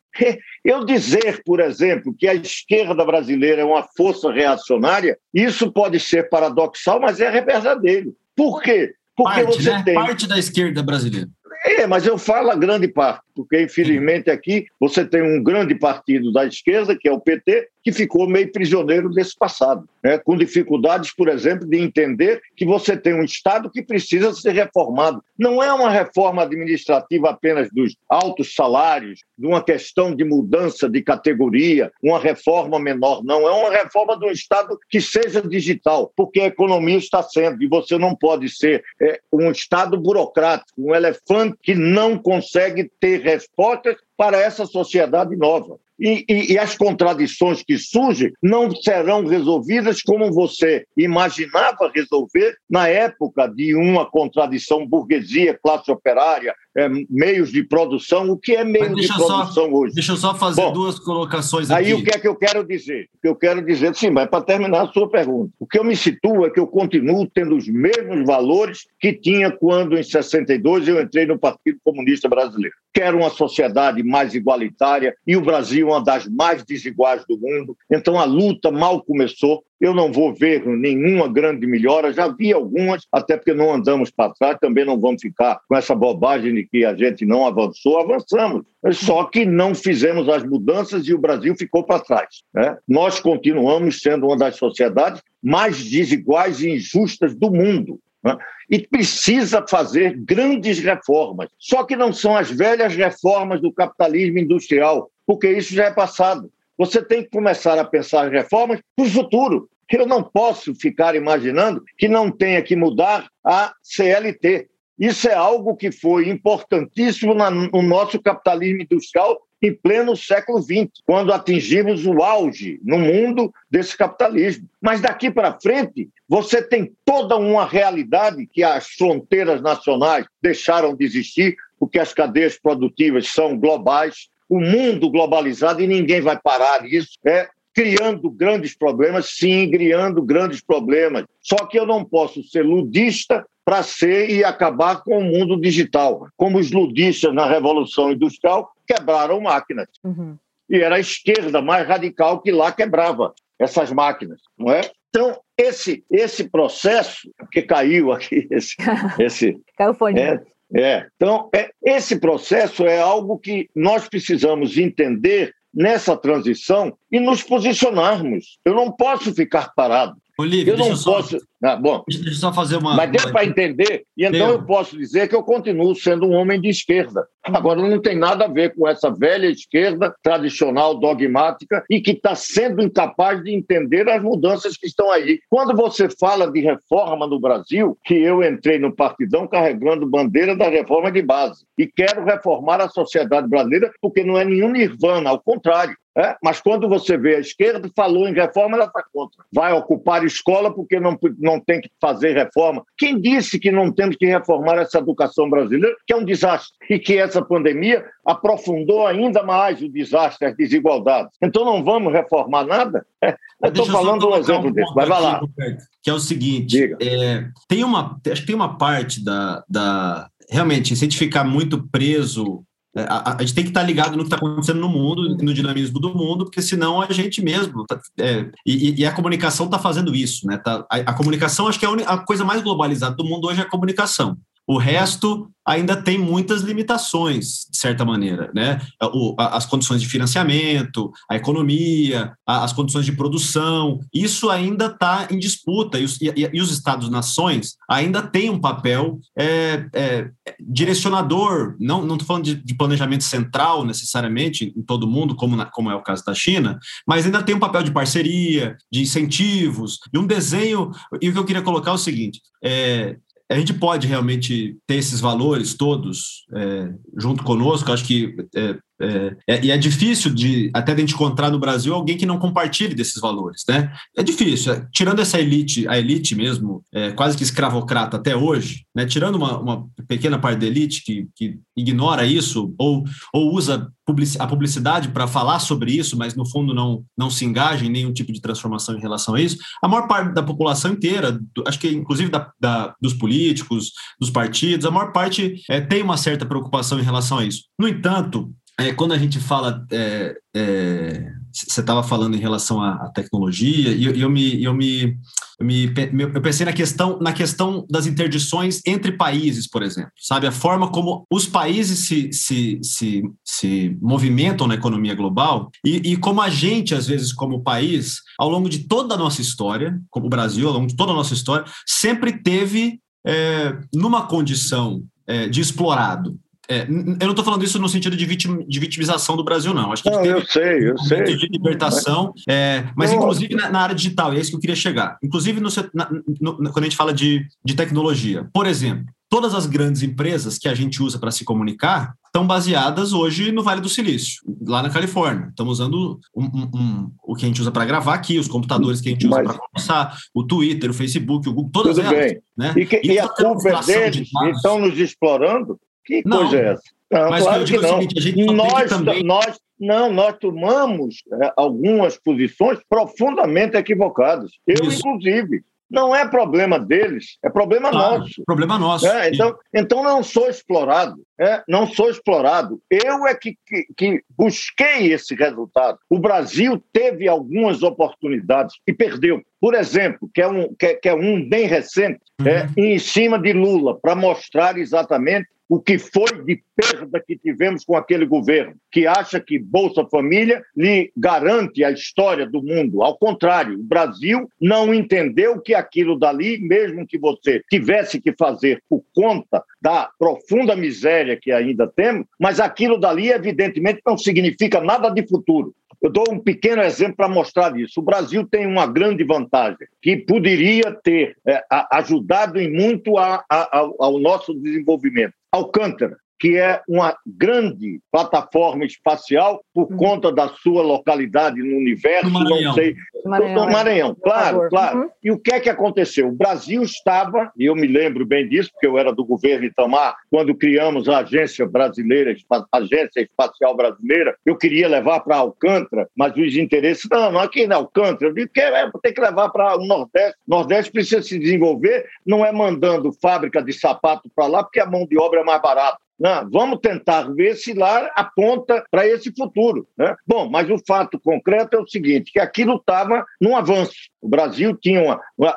Speaker 3: Eu dizer, por exemplo, que a esquerda brasileira é uma força reacionária, isso pode ser paradoxal, mas é verdadeiro. Por quê?
Speaker 2: Porque parte, você né? tem. Parte da esquerda brasileira.
Speaker 3: É, mas eu falo a grande parte, porque infelizmente aqui você tem um grande partido da esquerda, que é o PT, que ficou meio prisioneiro desse passado, né? com dificuldades, por exemplo, de entender que você tem um Estado que precisa ser reformado. Não é uma reforma administrativa apenas dos altos salários, de uma questão de mudança de categoria, uma reforma menor, não. É uma reforma de um Estado que seja digital, porque a economia está sendo, e você não pode ser é, um Estado burocrático, um elefante que não consegue ter respostas para essa sociedade nova. E, e, e, as contradições que surgem não serão resolvidas como você imaginava resolver na época de uma contradição burguesia, classe operária, é, meios de produção. O que é meio de produção
Speaker 2: só,
Speaker 3: hoje?
Speaker 2: Deixa eu só fazer Bom, duas colocações aqui.
Speaker 3: Aí o que é que eu quero dizer? O que eu quero dizer, sim, mas para terminar a sua pergunta. O que eu me situo é que eu continuo tendo os mesmos valores que tinha quando, em 62, eu entrei no Partido Comunista Brasileiro. Quero uma sociedade mais igualitária e o Brasil uma das mais desiguais do mundo. Então a luta mal começou. Eu não vou ver nenhuma grande melhora, já vi algumas, até porque não andamos para trás, também não vamos ficar com essa bobagem de que a gente não avançou, avançamos. Só que não fizemos as mudanças e o Brasil ficou para trás. Né? Nós continuamos sendo uma das sociedades mais desiguais e injustas do mundo. Né? E precisa fazer grandes reformas. Só que não são as velhas reformas do capitalismo industrial, porque isso já é passado. Você tem que começar a pensar reformas para o futuro. Eu não posso ficar imaginando que não tenha que mudar a CLT. Isso é algo que foi importantíssimo no nosso capitalismo industrial em pleno século XX, quando atingimos o auge no mundo desse capitalismo. Mas daqui para frente, você tem toda uma realidade que as fronteiras nacionais deixaram de existir, porque as cadeias produtivas são globais, o mundo globalizado e ninguém vai parar isso. É criando grandes problemas, sim, criando grandes problemas. Só que eu não posso ser ludista para ser e acabar com o mundo digital. Como os ludistas na Revolução Industrial quebraram máquinas. Uhum. E era a esquerda mais radical que lá quebrava essas máquinas, não é? Então, esse, esse processo, que caiu aqui, esse. [LAUGHS] esse
Speaker 1: caiu o fone.
Speaker 3: É, é. Então, é, esse processo é algo que nós precisamos entender nessa transição e nos posicionarmos. Eu não posso ficar parado.
Speaker 2: Olívio, eu não posso. Só...
Speaker 3: Ah, bom,
Speaker 2: deixa eu só fazer uma.
Speaker 3: Mas deu para entender, e então eu posso dizer que eu continuo sendo um homem de esquerda. Agora, não tem nada a ver com essa velha esquerda tradicional, dogmática, e que está sendo incapaz de entender as mudanças que estão aí. Quando você fala de reforma no Brasil, que eu entrei no partidão carregando bandeira da reforma de base, e quero reformar a sociedade brasileira, porque não é nenhum nirvana, ao contrário. É? Mas quando você vê a esquerda, falou em reforma, ela está contra. Vai ocupar escola porque não, não não tem que fazer reforma. Quem disse que não temos que reformar essa educação brasileira, que é um desastre, e que essa pandemia aprofundou ainda mais o desastre, as desigualdades. Então não vamos reformar nada? É, eu estou falando um exemplo um desse, vai lá.
Speaker 2: Que é o seguinte, é, tem uma, acho que tem uma parte da, da realmente, se a gente ficar muito preso a, a, gente tem que estar ligado no que está acontecendo no mundo, no dinamismo do mundo, porque senão a gente mesmo. Tá, é, e, e, a comunicação está fazendo isso, né? Tá, a, a, comunicação, acho que é a, a, coisa mais globalizada do mundo hoje é a comunicação. O resto ainda tem muitas limitações, de certa maneira, né? O, as condições de financiamento, a economia, as condições de produção, isso ainda está em disputa e os, e, e os Estados-nações ainda têm um papel é, é, direcionador, não estou falando de, de, planejamento central necessariamente em todo mundo, como, na, como é o caso da China, mas ainda tem um papel de parceria, de incentivos, e um desenho. E o que eu queria colocar é o seguinte: é, a gente pode realmente ter esses valores todos é, junto conosco. Acho que é, é, é, e é difícil de até de encontrar no Brasil alguém que não compartilhe desses valores, né? É difícil. É, tirando essa elite, a elite mesmo, é, quase que escravocrata até hoje, né? Tirando uma, uma pequena parte da elite que, que ignora isso ou, ou usa a publicidade para falar sobre isso, mas no fundo não, não se engaja em nenhum tipo de transformação em relação a isso, a maior parte da população inteira, acho que inclusive da, da, dos políticos, dos partidos, a maior parte é, tem uma certa preocupação em relação a isso. No entanto, é, quando a gente fala, é, é, você estava falando em relação à, à tecnologia, e eu, eu, me, eu, me, eu, me, eu pensei na questão, na questão das interdições entre países, por exemplo, sabe? A forma como os países se, se, se, se movimentam na economia global e, e como a gente, às vezes, como país, ao longo de toda a nossa história, como o Brasil, ao longo de toda a nossa história, sempre teve é, numa condição é, de explorado, é, eu não estou falando isso no sentido de, vitim, de, vitimização do Brasil, não.
Speaker 3: Acho que não, eu sei, eu um sei.
Speaker 2: de libertação, é, mas inclusive na, na, área digital, é isso que eu queria chegar. Inclusive no, na, no, quando a gente fala de, de tecnologia. Por exemplo, todas as grandes empresas que a gente usa para se comunicar estão baseadas hoje no Vale do Silício, lá na Califórnia. Estamos usando um, um, um, o que a gente usa para gravar aqui, os computadores que a gente usa para conversar, o Twitter, o Facebook, o Google, todas
Speaker 3: Tudo
Speaker 2: elas.
Speaker 3: Bem. Né? E, que, e, e a culpa deles estão nos explorando? Que não, coisa é essa? Não, mas claro que não. Seguinte, nós, também... nós, não, nós tomamos é, algumas posições profundamente equivocadas. Eu, Isso. inclusive. Não é problema deles, é problema nosso.
Speaker 2: Problema nosso.
Speaker 3: É, então, então não sou explorado. É, não sou explorado. Eu é que, que, que, busquei esse resultado. O Brasil teve algumas oportunidades e perdeu. Por exemplo, que é um, que, que é um bem recente, uhum. é, em cima de Lula, para mostrar exatamente o que foi de perda que tivemos com aquele governo, que acha que Bolsa Família lhe garante a história do mundo. Ao contrário, o Brasil não entendeu que aquilo dali, mesmo que você tivesse que fazer por conta da profunda miséria que ainda temos, mas aquilo dali, evidentemente, não significa nada de futuro. Eu dou um pequeno exemplo para mostrar isso. O Brasil tem uma grande vantagem, que poderia ter é, ajudado em muito a, a, ao nosso desenvolvimento. Alcântara que é uma grande plataforma espacial por uhum. conta da sua localidade no universo, não sei. Maranhão, do Maranhão, claro, claro. Uhum. E o que é que aconteceu? O Brasil estava, e eu me lembro bem disso, porque eu era do governo Itamar, quando criamos a Agência Brasileira, a Agência Espacial Brasileira, eu queria levar para Alcântara, mas os interesses, não, não aqui na Alcântara, eu digo que é, tem que levar para o Nordeste. O Nordeste precisa se desenvolver, não é mandando fábrica de sapato para lá, porque a mão de obra é mais barata. Não, vamos tentar ver se lá aponta para esse futuro. Né? Bom, mas o fato concreto é o seguinte, que aquilo estava num avanço. O Brasil tinha uma, uma,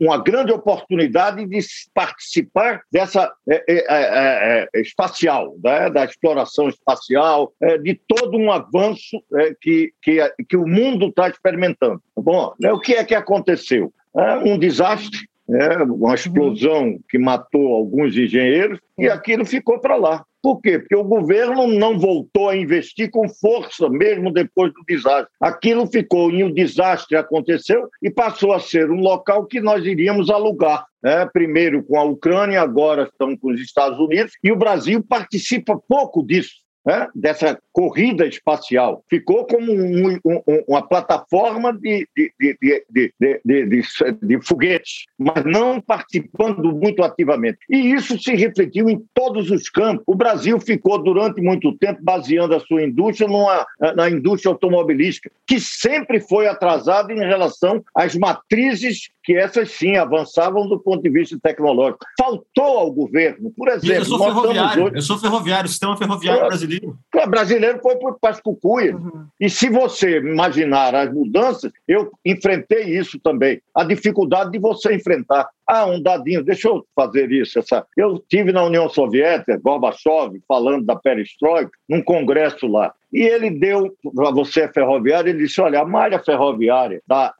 Speaker 3: uma, grande oportunidade de participar dessa é, é, é, é espacial, né? da exploração espacial, é, de todo um avanço é, que, que, que o mundo está experimentando. Bom, né? o que é que aconteceu? um desastre né, uma explosão que matou alguns engenheiros, e aquilo ficou para lá. Por quê? Porque o governo não voltou a investir com força, mesmo depois do desastre. Aquilo ficou, e o desastre aconteceu e passou a ser um local que nós iríamos alugar. Né? Primeiro com a Ucrânia, agora estamos com os Estados Unidos, e o Brasil participa pouco disso. Né, dessa corrida espacial. Ficou como um, um, uma plataforma de, de, de, de, de foguetes, mas não participando muito ativamente. E isso se refletiu em todos os campos. O Brasil ficou durante muito tempo baseando a sua indústria numa, na indústria automobilística, que sempre foi atrasada em relação às matrizes que essas sim avançavam do ponto de vista tecnológico. Faltou ao governo, por exemplo. Eu
Speaker 2: sou ferroviário, hoje... eu sou ferroviário, o sistema ferroviário brasileiro.
Speaker 3: O brasileiro foi por Pascucuia. Uhum. E se você imaginar as mudanças, eu enfrentei isso também. A dificuldade de você enfrentar. Ah, um dadinho, deixa eu fazer isso. Essa... Eu tive na União Soviética, Gorbachev, falando da perestroika, num congresso lá. E ele deu, para você ferroviário, ele disse: olha, a malha ferroviária da,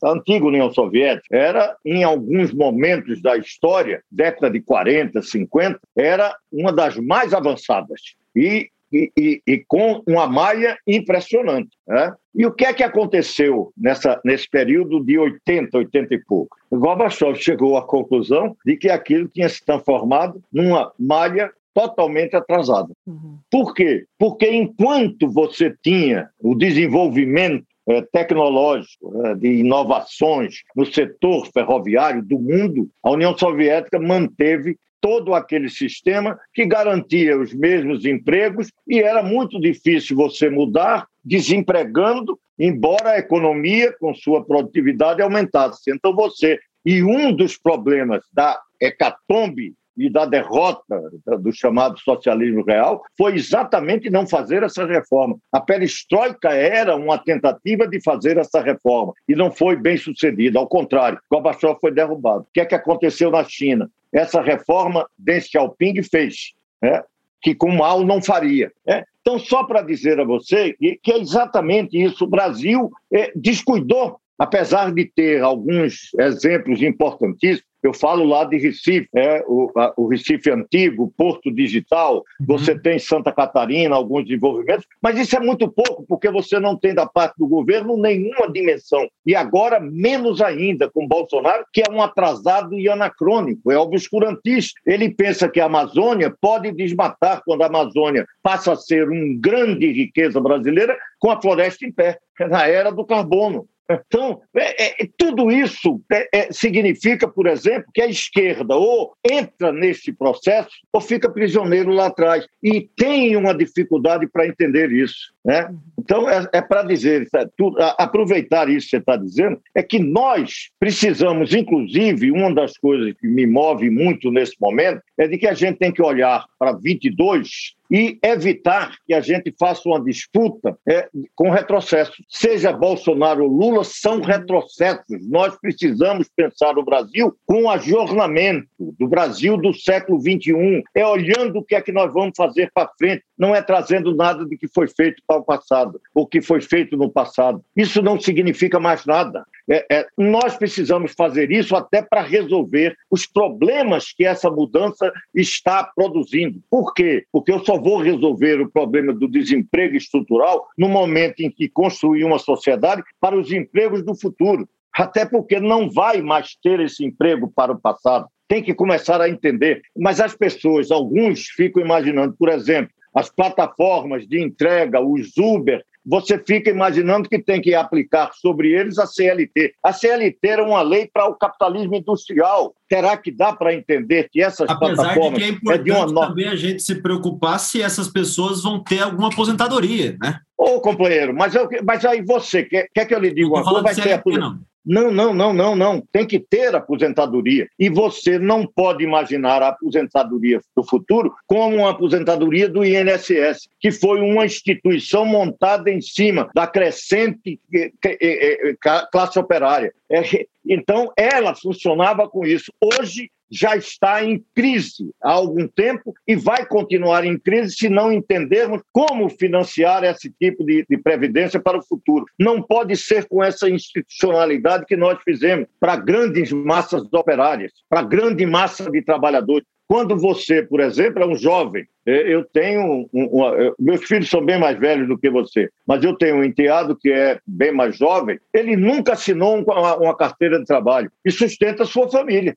Speaker 3: da antiga União Soviética era, em alguns momentos da história, década de 40, 50, era uma das mais avançadas. E e, e, e, com uma malha impressionante. Né? E o que é que aconteceu nessa, nesse período de 80, 80 e pouco? O Gorbachev chegou à conclusão de que aquilo tinha se transformado numa malha totalmente atrasada. Uhum. Por quê? Porque enquanto você tinha o desenvolvimento é, tecnológico, é, de inovações no setor ferroviário do mundo, a União Soviética manteve todo aquele sistema que garantia os mesmos empregos e era muito difícil você mudar desempregando, embora a economia com sua produtividade aumentasse. Então você e um dos problemas da hecatombe e da derrota do chamado socialismo real foi exatamente não fazer essa reforma. A perestroika era uma tentativa de fazer essa reforma e não foi bem sucedida. Ao contrário, Gorbachev foi derrubado. O que é que aconteceu na China? Essa reforma Deng Xiaoping fez, né? que com mal não faria. Né? Então, só para dizer a você que é exatamente isso. O Brasil é, descuidou apesar de ter alguns exemplos importantíssimos, eu falo lá de Recife, é, o, a, o Recife antigo, Porto Digital, uhum. você tem Santa Catarina, alguns desenvolvimentos, mas isso é muito pouco, porque você não tem da parte do governo nenhuma dimensão. E agora, menos ainda com Bolsonaro, que é um atrasado e anacrônico, é obscurantista. Ele pensa que a Amazônia pode desmatar quando a Amazônia passa a ser uma grande riqueza brasileira com a floresta em pé, [LAUGHS] na era do carbono. Então, é, é, tudo isso é, é, significa, por exemplo, que a esquerda ou entra nesse processo ou fica prisioneiro lá atrás. E tem uma dificuldade para entender isso. Né? Então, é, é para dizer, é, tu, a, aproveitar isso que você está dizendo, é que nós precisamos, inclusive, uma das coisas que me move muito nesse momento é de que a gente tem que olhar para 22 e evitar que a gente faça uma disputa é, com retrocesso. Seja Bolsonaro ou Lula, são retrocessos. Nós precisamos pensar o Brasil com ajornamento do Brasil do século XXI. É olhando o que é que nós vamos fazer para frente, não é trazendo nada de que foi feito para o passado, o que foi feito no passado. Isso não significa mais nada. É, é, nós precisamos fazer isso até para resolver os problemas que essa mudança está produzindo. Por quê? Porque eu só vou resolver o problema do desemprego estrutural no momento em que construir uma sociedade para os empregos do futuro. Até porque não vai mais ter esse emprego para o passado. Tem que começar a entender. Mas as pessoas, alguns ficam imaginando, por exemplo, as plataformas de entrega, os Uber, você fica imaginando que tem que aplicar sobre eles a CLT. A CLT era uma lei para o capitalismo industrial. Terá que dar para entender que essas
Speaker 2: Apesar
Speaker 3: plataformas...
Speaker 2: de que é importante é uma também a gente se preocupar se essas pessoas vão ter alguma aposentadoria, né?
Speaker 3: Ô, companheiro, mas, eu, mas aí você, quer, quer que eu lhe diga uma coisa? Vai ter aposentadoria. Não, não, não, não, não. Tem que ter aposentadoria. E você não pode imaginar a aposentadoria do futuro como uma aposentadoria do INSS, que foi uma instituição montada em cima da crescente eh, eh, eh, classe operária. É, então, ela funcionava com isso. Hoje, já está em crise há algum tempo e vai continuar em crise se não entendermos como financiar esse tipo de, de previdência para o futuro. Não pode ser com essa institucionalidade que nós fizemos para grandes massas operárias, para grande massa de trabalhadores. Quando você, por exemplo, é um jovem, eu tenho. Um, meus filhos são bem mais velhos do que você, mas eu tenho um enteado que é bem mais jovem. Ele nunca assinou uma, uma carteira de trabalho e sustenta a sua família.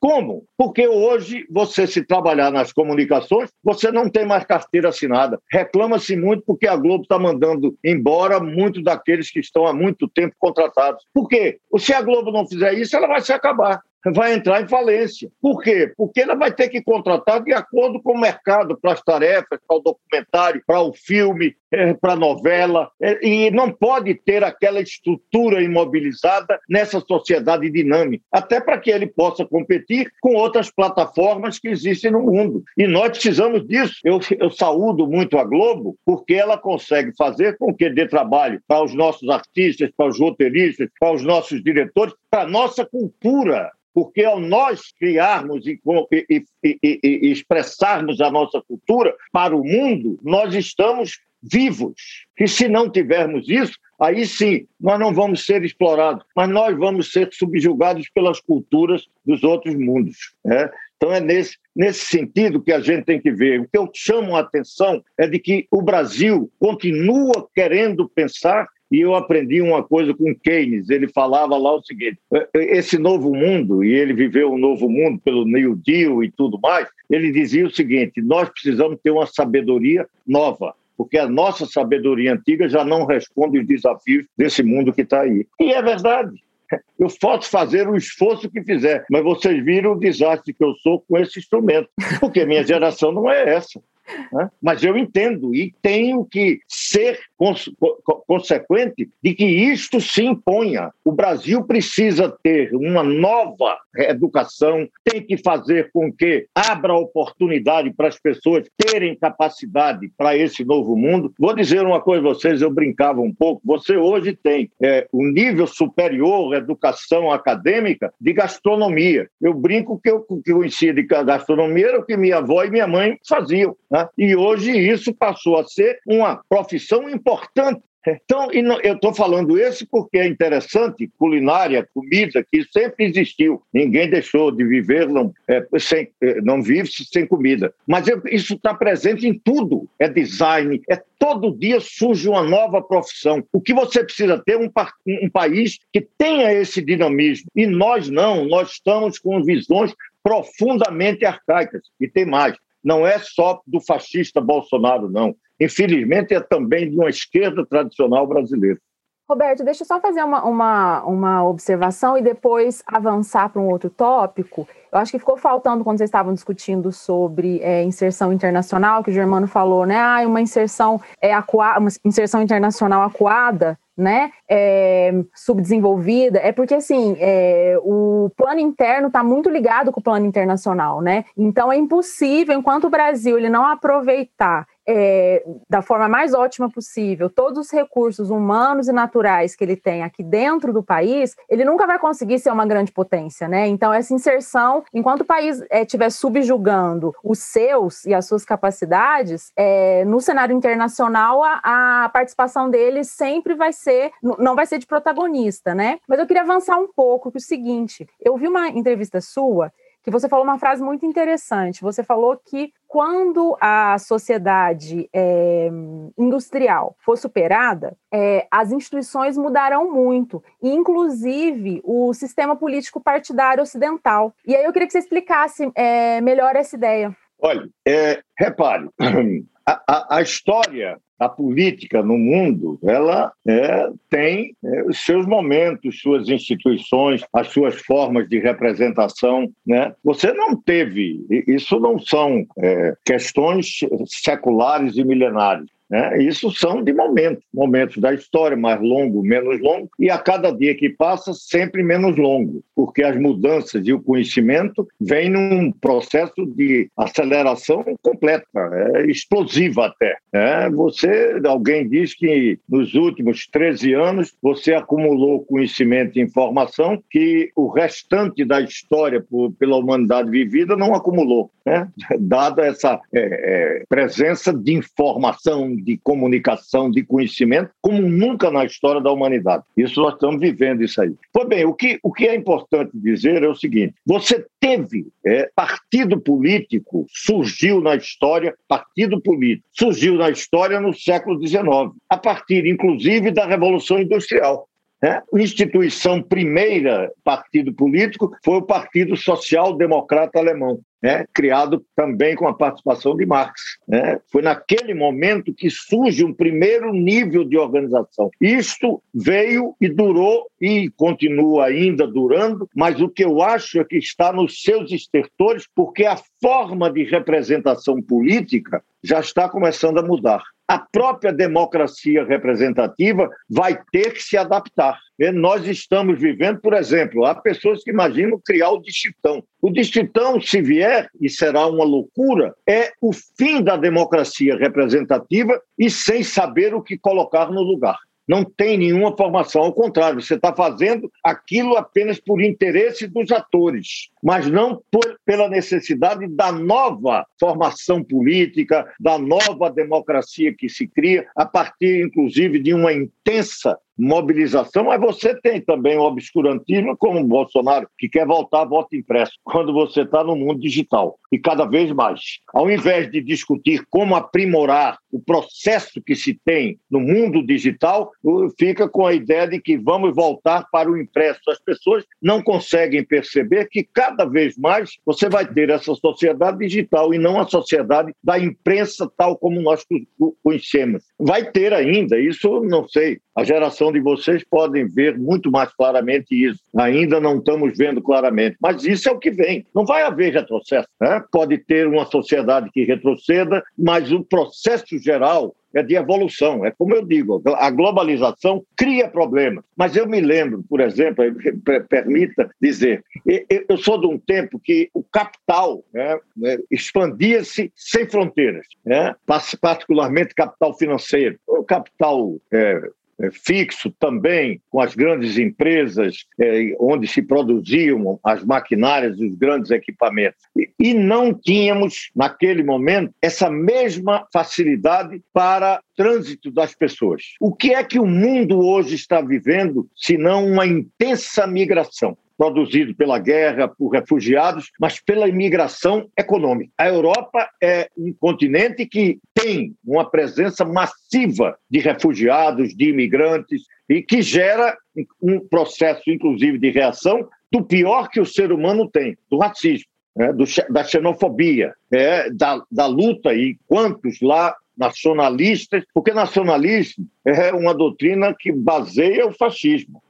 Speaker 3: Como? Porque hoje, você se trabalhar nas comunicações, você não tem mais carteira assinada. Reclama-se muito porque a Globo está mandando embora muitos daqueles que estão há muito tempo contratados. Por quê? Se a Globo não fizer isso, ela vai se acabar vai entrar em falência. Por quê? Porque ela vai ter que contratar de acordo com o mercado para as tarefas, para o documentário, para o filme, é, para novela, é, e não pode ter aquela estrutura imobilizada nessa sociedade dinâmica, até para que ele possa competir com outras plataformas que existem no mundo. E nós precisamos disso. Eu, eu saúdo muito a Globo, porque ela consegue fazer com que dê trabalho para os nossos artistas, para os roteiristas, para os nossos diretores, para a nossa cultura porque ao nós criarmos e, e, e, e, expressarmos a nossa cultura para o mundo, nós estamos vivos. E se não tivermos isso, aí sim, nós não vamos ser explorados, mas nós vamos ser subjugados pelas culturas dos outros mundos. Né? Então é nesse, nesse sentido que a gente tem que ver. O que eu chamo a atenção é de que o Brasil continua querendo pensar e eu aprendi uma coisa com Keynes. Ele falava lá o seguinte: é, é, esse novo mundo, e ele viveu um novo mundo pelo New Deal e tudo mais, ele dizia o seguinte: nós precisamos ter uma sabedoria nova. Porque a nossa sabedoria antiga já não responde os desafios desse mundo que está aí. E é verdade. Eu posso fazer o esforço que fizer, mas vocês viram o desastre que eu sou com esse instrumento, porque minha geração não é essa. Né? Mas eu entendo e tenho que ser cons consequente de que isto se imponha. O Brasil precisa ter uma nova educação, tem que fazer com que abra oportunidade para as pessoas terem capacidade para esse novo mundo. Vou dizer uma coisa a vocês, eu brincava um pouco. Você hoje tem é, um nível superior educação acadêmica de gastronomia. Eu brinco que eu que conhecia de gastronomia era o que minha avó e minha mãe faziam. Né? Né? E hoje isso passou a ser uma profissão importante. Então, eu estou falando isso porque é interessante, culinária, comida, que sempre existiu. Ninguém deixou de viver, não, é, sem, é, não vive sem comida. Mas isso está presente em tudo. É design, é todo dia surge uma nova profissão. O que você precisa ter um, um país que tenha esse dinamismo. E nós não, nós estamos com visões profundamente arcaicas. E tem mais, não é só do fascista Bolsonaro, não. Infelizmente, é também de uma esquerda tradicional brasileira.
Speaker 1: Roberto, deixa eu só fazer uma, uma, uma observação e depois avançar para um outro tópico. Eu acho que ficou faltando quando vocês estavam discutindo sobre é, inserção internacional, que o Germano falou, né? Ah, uma inserção, é, aqua, uma inserção internacional acuada né, é, subdesenvolvida, é porque assim é, o plano interno está muito ligado com o plano internacional, né? Então é impossível, enquanto o Brasil ele não aproveitar é, da forma mais ótima possível todos os recursos humanos e naturais que ele tem aqui dentro do país, ele nunca vai conseguir ser uma grande potência, né? Então, essa inserção, enquanto o país estiver é, subjugando os seus e as suas capacidades, é, no cenário internacional, a, a, participação dele sempre vai ser, não vai ser de protagonista, né? Mas eu queria avançar um pouco, que é o seguinte, eu vi uma entrevista sua que você falou uma frase muito interessante. Você falou que quando a sociedade é, industrial for superada, é, as instituições mudarão muito, inclusive o sistema político partidário ocidental. E aí eu queria que você explicasse é, melhor essa ideia.
Speaker 3: Olha, é, repare, [CLEARS THROAT] a, a, história a política no mundo ela é, tem é, os seus momentos, suas instituições, as suas formas de representação. Né? Você não teve, isso não são é, questões seculares e milenares. Né? Isso são de momentos, momentos da história, mais longo, menos longo, e a cada dia que passa, sempre menos longo, porque as mudanças e o conhecimento vêm num processo de aceleração completa, é, explosiva até. É, você, alguém diz que nos últimos 13 anos você acumulou conhecimento e informação que o restante da história por, pela humanidade vivida não acumulou, né? [LAUGHS] dada essa é, é presença de informação, de comunicação, de conhecimento, como nunca na história da humanidade. Isso nós estamos vivendo isso aí. Pois bem, o que, o que é importante dizer é o seguinte: você teve é, partido político, surgiu na história, partido político, surgiu na história no século XIX, a partir, inclusive, da Revolução Industrial. Né? Instituição primeira, partido político, foi o Partido Social Democrata Alemão né, criado também com a participação de Marx. Né? Foi naquele momento que surge um primeiro nível de organização. Isto veio e durou e continua ainda durando, mas o que eu acho é que está nos seus estertores, porque a forma de representação política já está começando a mudar a própria democracia representativa vai ter que se adaptar. Nós estamos vivendo, por exemplo, há pessoas que imaginam criar o distritão. O distritão, se vier, e será uma loucura, é o fim da democracia representativa e sem saber o que colocar no lugar não tem nenhuma formação. Ao contrário, você está fazendo aquilo apenas por interesse dos atores, mas não por, pela necessidade da nova formação política, da nova democracia que se cria, a partir, inclusive, de uma intensa mobilização, mas você tem também o obscurantismo, como o Bolsonaro, que quer voltar a voto impresso, quando você está no mundo digital, e cada vez mais. Ao invés de discutir como aprimorar o processo que se tem no mundo digital, fica com a ideia de que vamos voltar para o impresso. As pessoas não conseguem perceber que cada vez mais você vai ter essa sociedade digital e não a sociedade da imprensa tal como nós conhecemos. Vai ter ainda, isso não sei, a geração de vocês podem ver muito mais claramente isso. Ainda não estamos vendo claramente, mas isso é o que vem. Não vai haver retrocesso. Né? Pode ter uma sociedade que retroceda, mas o processo geral é de evolução. É como eu digo, a globalização cria problemas. Mas eu me lembro, por exemplo, permita dizer, eu sou de um tempo que o capital né, né, expandia-se sem fronteiras, né, particularmente capital financeiro, o capital é, fixo também com as grandes empresas é, onde se produziam as maquinárias, os grandes equipamentos. E, e não tínhamos, naquele momento, essa mesma facilidade para trânsito das pessoas. O que é que o mundo hoje está vivendo, se não uma intensa migração? Produzido pela guerra, por refugiados, mas pela imigração econômica. A Europa é um continente que tem uma presença massiva de refugiados, de imigrantes, e que gera um processo, inclusive, de reação do pior que o ser humano tem, do racismo. É, do, da xenofobia, é, da, da luta e quantos lá nacionalistas, porque nacionalismo é uma doutrina que baseia o fascismo.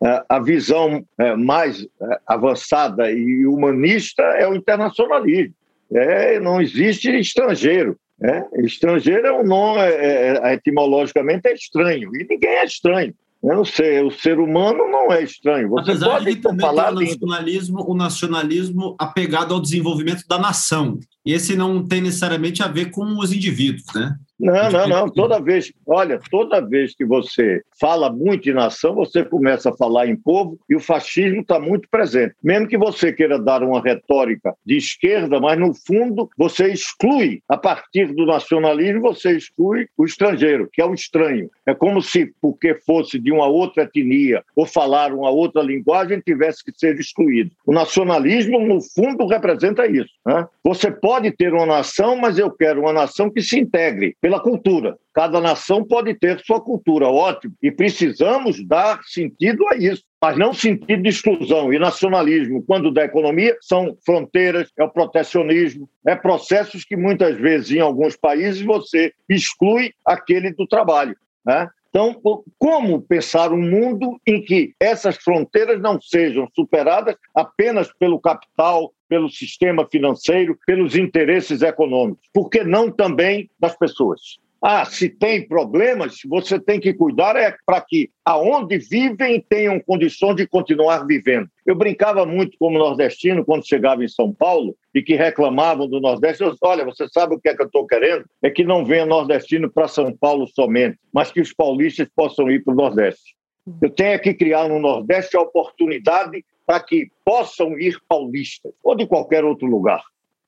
Speaker 3: É, a visão é, mais é, avançada e humanista é o internacionalismo. É, não existe estrangeiro. É, estrangeiro é um nome, é, etimologicamente é estranho, e ninguém é estranho. Eu não sei, o ser humano não é estranho.
Speaker 2: Você Apesar pode de também falar o nacionalismo, o nacionalismo apegado ao desenvolvimento da nação. E esse não tem necessariamente a ver com os indivíduos, né?
Speaker 3: Não, não, não. Toda vez, olha, toda vez que você fala muito em nação, você começa a falar em povo e o fascismo está muito presente. Mesmo que você queira dar uma retórica de esquerda, mas no fundo você exclui, a partir do nacionalismo, você exclui o estrangeiro, que é o estranho. É como se, porque fosse de uma outra etnia ou falar uma outra linguagem, tivesse que ser excluído. O nacionalismo, no fundo, representa isso. Né? Você pode ter uma nação, mas eu quero uma nação que se integre pela cultura. Cada nação pode ter sua cultura, ótimo, e precisamos dar sentido a isso, mas não sentido de exclusão. E nacionalismo, quando da economia, são fronteiras, é o protecionismo, é processos que muitas vezes em alguns países você exclui aquele do trabalho. Né? Então, como pensar um mundo em que essas fronteiras não sejam superadas apenas pelo capital, pelo sistema financeiro, pelos interesses econômicos? Por que não também das pessoas? Ah, se tem problemas, você tem que cuidar é para que aonde vivem tenham condições de continuar vivendo. Eu brincava muito como nordestino quando chegava em São Paulo e que reclamavam do Nordeste. Eu, Olha, você sabe o que é que eu estou querendo? É que não venha nordestino para São Paulo somente, mas que os paulistas possam ir para o Nordeste. Eu tenho que criar no Nordeste a oportunidade para que possam ir paulistas ou de qualquer outro lugar.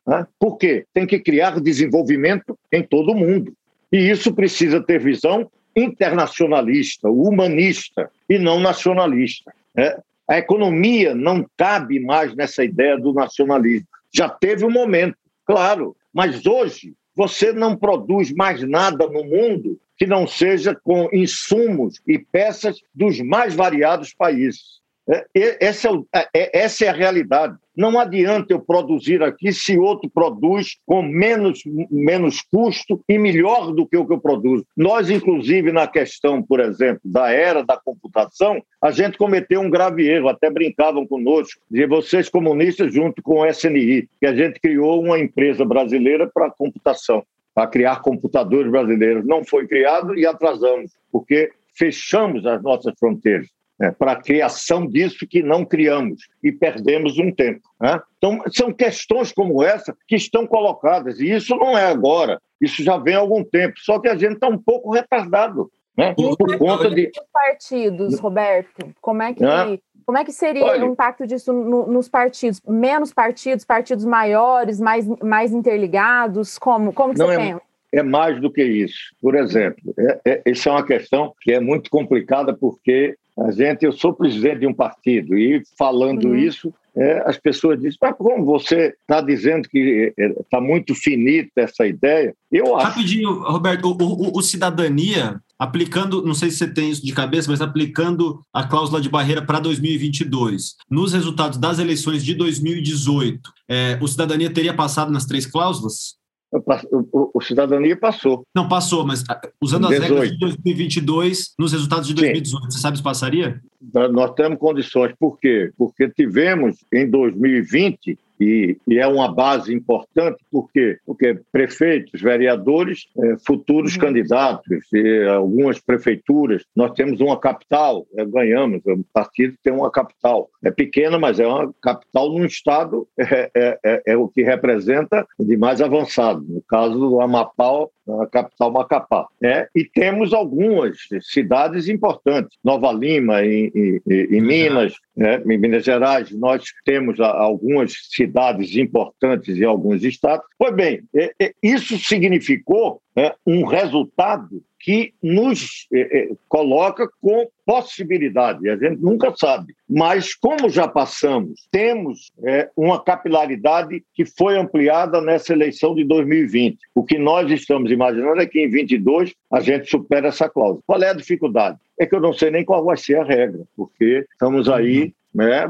Speaker 3: Né? Por quê? Tem que criar desenvolvimento em todo o mundo. E isso precisa ter visão internacionalista, humanista e não nacionalista. Né? A economia não cabe mais nessa ideia do nacionalismo. Já teve um momento, claro, mas hoje você não produz mais nada no mundo que não seja com insumos e peças dos mais variados países. É, essa é, é, essa é a realidade. Não adianta eu produzir aqui se outro produz com menos, menos custo e melhor do que o que eu produzo. Nós, inclusive, na questão, por exemplo, da era da computação, a gente cometeu um grave erro, até brincavam conosco, de vocês comunistas junto com o SNI, que a gente criou uma empresa brasileira para computação, para criar computadores brasileiros. Não foi criado e atrasamos, porque fechamos as nossas fronteiras é, para a criação disso que não criamos e perdemos um tempo. Né? Então, são questões como essa que estão colocadas, e isso não é agora, isso já vem há algum tempo, só que a gente está um pouco retardado. Né?
Speaker 1: Por conta de. partidos, Roberto, como é que. É? Como é que seria Olha, o impacto disso no, nos partidos? Menos partidos, partidos maiores, mais, mais interligados? Como, como que você é, pensa?
Speaker 3: É mais do que isso. Por exemplo, é, é, essa é uma questão que é muito complicada porque a gente, eu sou presidente de um partido e falando uhum. isso, é, as pessoas dizem, mas como você está dizendo que está é, muito finita essa ideia?
Speaker 2: Eu acho. Rapidinho, Roberto, o, o, o, cidadania, aplicando, não sei se você tem isso de cabeça, mas aplicando a cláusula de barreira para 2022, nos resultados das eleições de 2018, é, o cidadania teria passado nas três cláusulas?
Speaker 3: O, o, cidadania passou.
Speaker 2: Não, passou, mas ah, usando 18. as regras de 2022 nos resultados de 2018, Sim. você sabe se passaria?
Speaker 3: Nós temos condições. Por quê? Porque tivemos em 2020 e, e, é uma base importante, por quê? Porque prefeitos, vereadores, é, futuros uhum. candidatos, algumas prefeituras, nós temos uma capital, é, ganhamos, o partido tem uma capital. É pequena, mas é uma capital num estado, é, é, é, é o que representa de mais avançado. No caso do Amapá, a capital Macapá. É, e temos algumas cidades importantes, Nova Lima, em, em, em Minas, né, em Minas Gerais, nós temos algumas cidades importantes em alguns estados. Pois bem, é, é, isso significou é, um resultado que nos é, coloca com possibilidade, a gente nunca sabe. Mas, como já passamos, temos uma capilaridade que foi ampliada nessa eleição de 2020. O que nós estamos imaginando é que em 22 a gente supera essa cláusula. Qual é a dificuldade? É que eu não sei nem qual vai ser a regra, porque estamos aí né,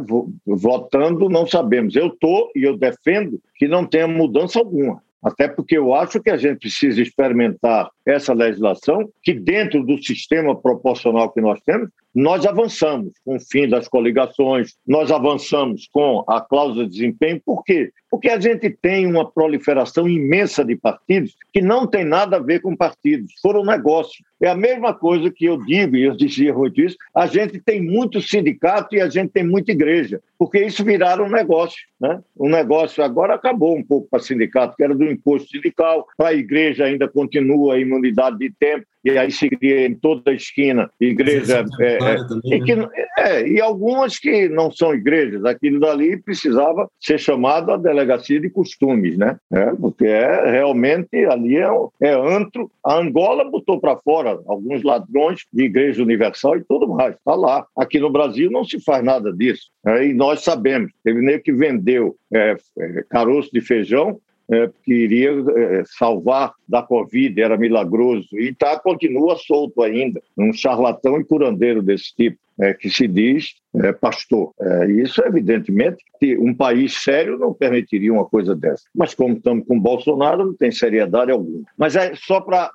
Speaker 3: votando, não sabemos. Eu estou e eu defendo que não tenha mudança alguma. Até porque eu acho que a gente precisa experimentar essa legislação, que dentro do sistema proporcional que nós temos, nós avançamos com o fim das coligações, nós avançamos com a cláusula de desempenho. Por quê? Porque a gente tem uma proliferação imensa de partidos que não tem nada a ver com partidos, foram negócios. É a mesma coisa que eu digo, e eu dizia muito isso, a gente tem muito sindicato e a gente tem muita igreja, porque isso viraram um negócio. Né? Um negócio agora acabou um pouco para sindicato, que era do imposto sindical, para a igreja ainda continua a imunidade de tempo, e aí se cria em toda a esquina igreja. É, é, e, né? que, é, e algumas que não são igrejas, aquilo dali precisava ser chamado a delegacia de costumes, né? É, porque é, realmente ali é, é antro. A Angola botou para fora alguns ladrões de Igreja Universal e tudo mais, está lá. Aqui no Brasil não se faz nada disso. É, e nós sabemos, teve nem que vendeu é, é, caroço de feijão é, iria é, salvar da Covid, era milagroso, e tá, continua solto ainda, um charlatão e curandeiro desse tipo, é, que se diz é, pastor. É, isso, evidentemente, que um país sério não permitiria uma coisa dessa. Mas como estamos com Bolsonaro, não tem seriedade alguma. Mas é só para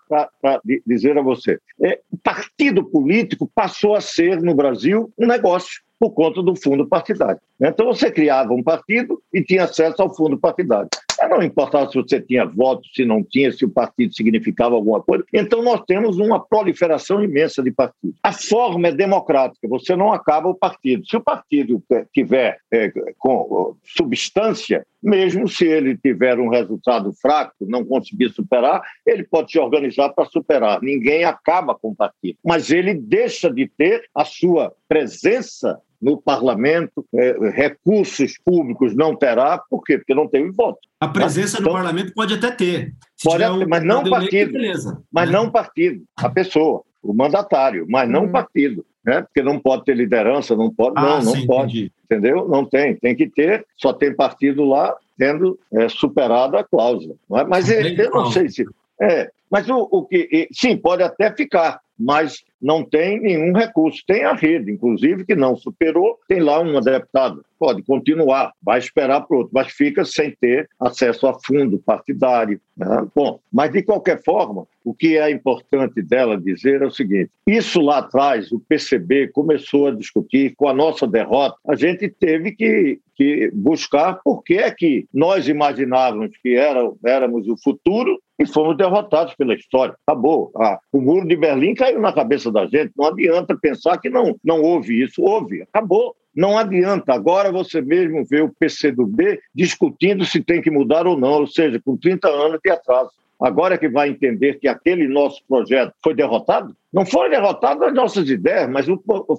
Speaker 3: dizer a você, é, partido político passou a ser, no Brasil, um negócio por conta do fundo partidário. Então você criava um partido e tinha acesso ao fundo partidário. Não importava se você tinha voto, se não tinha, se o partido significava alguma coisa. Então nós temos uma proliferação imensa de partidos. A forma é democrática, você não acaba o partido. Se o partido tiver é, com substância, mesmo se ele tiver um resultado fraco, não conseguir superar, ele pode se organizar para superar. Ninguém acaba com o partido, mas ele deixa de ter a sua presença no parlamento, é, recursos públicos não terá, por quê? Porque não teve voto.
Speaker 2: A presença então, no parlamento pode até ter.
Speaker 3: Pode até, mas não partido. Beleza, mas né? não partido, a pessoa, o mandatário, mas não hum. partido. Né? Porque não pode ter liderança, não pode, ah, não, não sim, pode. Entendi. Entendeu? Não tem. Tem que ter, só tem partido lá tendo é, superado a cláusula. Não é? Mas eu, eu não sei se. É, mas o, o que. Sim, pode até ficar, mas não tem nenhum recurso. Tem a rede, inclusive, que não superou, tem lá uma deputada. Pode continuar, vai esperar para outro, mas fica sem ter acesso a fundo partidário. Né? Bom, mas de qualquer forma, o que é importante dela dizer é o seguinte: isso lá atrás, o PCB começou a discutir com a nossa derrota, a gente teve que, que buscar por que é que nós imaginávamos que era, éramos o futuro e fomos derrotados pela história. Acabou. Ah, o muro de Berlim caiu na cabeça da gente. Não adianta pensar que não, não houve isso. Houve, acabou. Não adianta. Agora você mesmo vê o PCdoB discutindo se tem que mudar ou não, ou seja, com 30 anos de atraso. Agora que vai entender que aquele nosso projeto foi derrotado? Não foi derrotado as nossas ideias, mas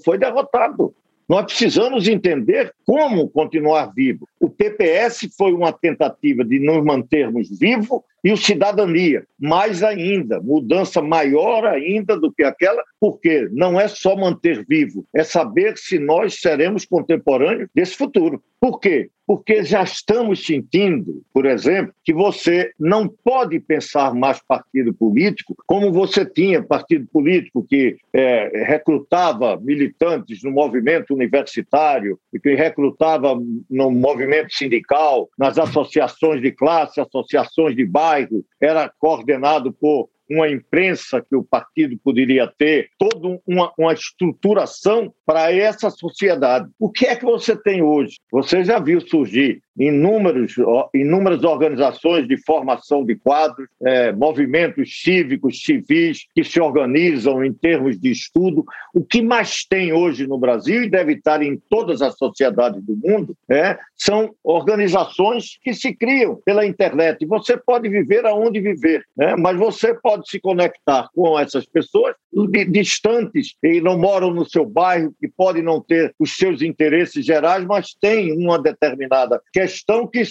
Speaker 3: foi derrotado. Nós precisamos entender como continuar vivo. O TPS foi uma tentativa de nos mantermos vivos e o cidadania, mais ainda, mudança maior ainda do que aquela, porque não é só manter vivo, é saber se nós seremos contemporâneos desse futuro. Por quê? Porque já estamos sentindo, por exemplo, que você não pode pensar mais partido político como você tinha partido político que é, recrutava militantes no movimento universitário, que recrutava no movimento sindical, nas associações de classe, associações de bairro, era coordenado por uma imprensa que o partido poderia ter, toda uma, uma estruturação para essa sociedade. O que é que você tem hoje? Você já viu surgir inúmeros, inúmeras organizações de formação de quadros, é, movimentos cívicos, civis, que se organizam em termos de estudo. O que mais tem hoje no Brasil, e deve estar em todas as sociedades do mundo, é, são organizações que se criam pela internet. Você pode viver aonde viver, né? mas você pode se conectar com essas pessoas distantes e não moram no seu bairro, que podem não ter os seus interesses gerais, mas têm uma determinada questão que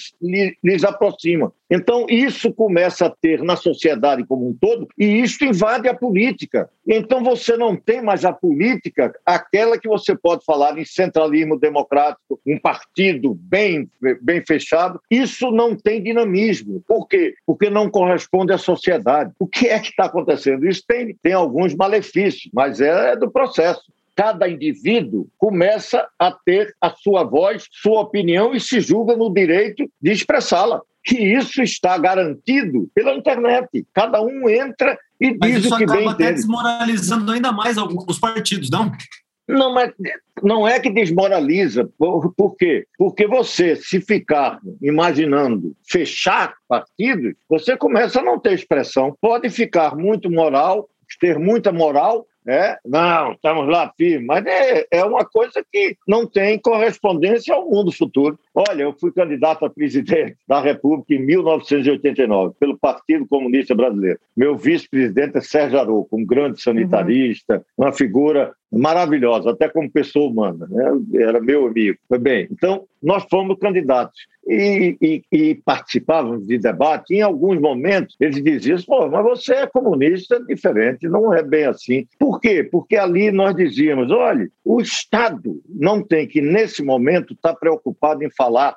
Speaker 3: lhes aproxima. Então, isso começa a ter na sociedade como um todo, e isso invade a política. Então, você não tem mais a política, aquela que você pode falar em centralismo democrático, um partido bem, bem fechado. Isso não tem dinamismo. Por quê? Porque não corresponde à sociedade. O que é que está acontecendo? Isso tem, tem alguns malefícios, mas é do processo cada indivíduo começa a ter a sua voz, sua opinião e se julga no direito de expressá-la. Que isso está garantido pela internet. Cada um entra e
Speaker 2: mas
Speaker 3: diz o que bem entende. Mas isso
Speaker 2: acaba desmoralizando ainda mais os partidos, não?
Speaker 3: Não, mas não é que desmoraliza. Por, por quê? Porque você, se ficar imaginando fechar partidos, você começa a não ter expressão. Pode ficar muito moral, ter muita moral, é, não, estamos lá firmes, mas é, é uma coisa que não tem correspondência ao mundo futuro. Olha, eu fui candidato a presidente da República em 1989, pelo Partido Comunista Brasileiro. Meu vice-presidente é Sérgio Arouca, um grande sanitarista, uhum. uma figura maravilhosa, até como pessoa humana, né? era meu amigo. Foi bem. Então, nós fomos candidatos e, e, e, participávamos de debate. Em alguns momentos, eles diziam: Pô, mas você é comunista diferente, não é bem assim. Por quê? Porque ali nós dizíamos: olha, o Estado não tem que, nesse momento, estar tá preocupado em falar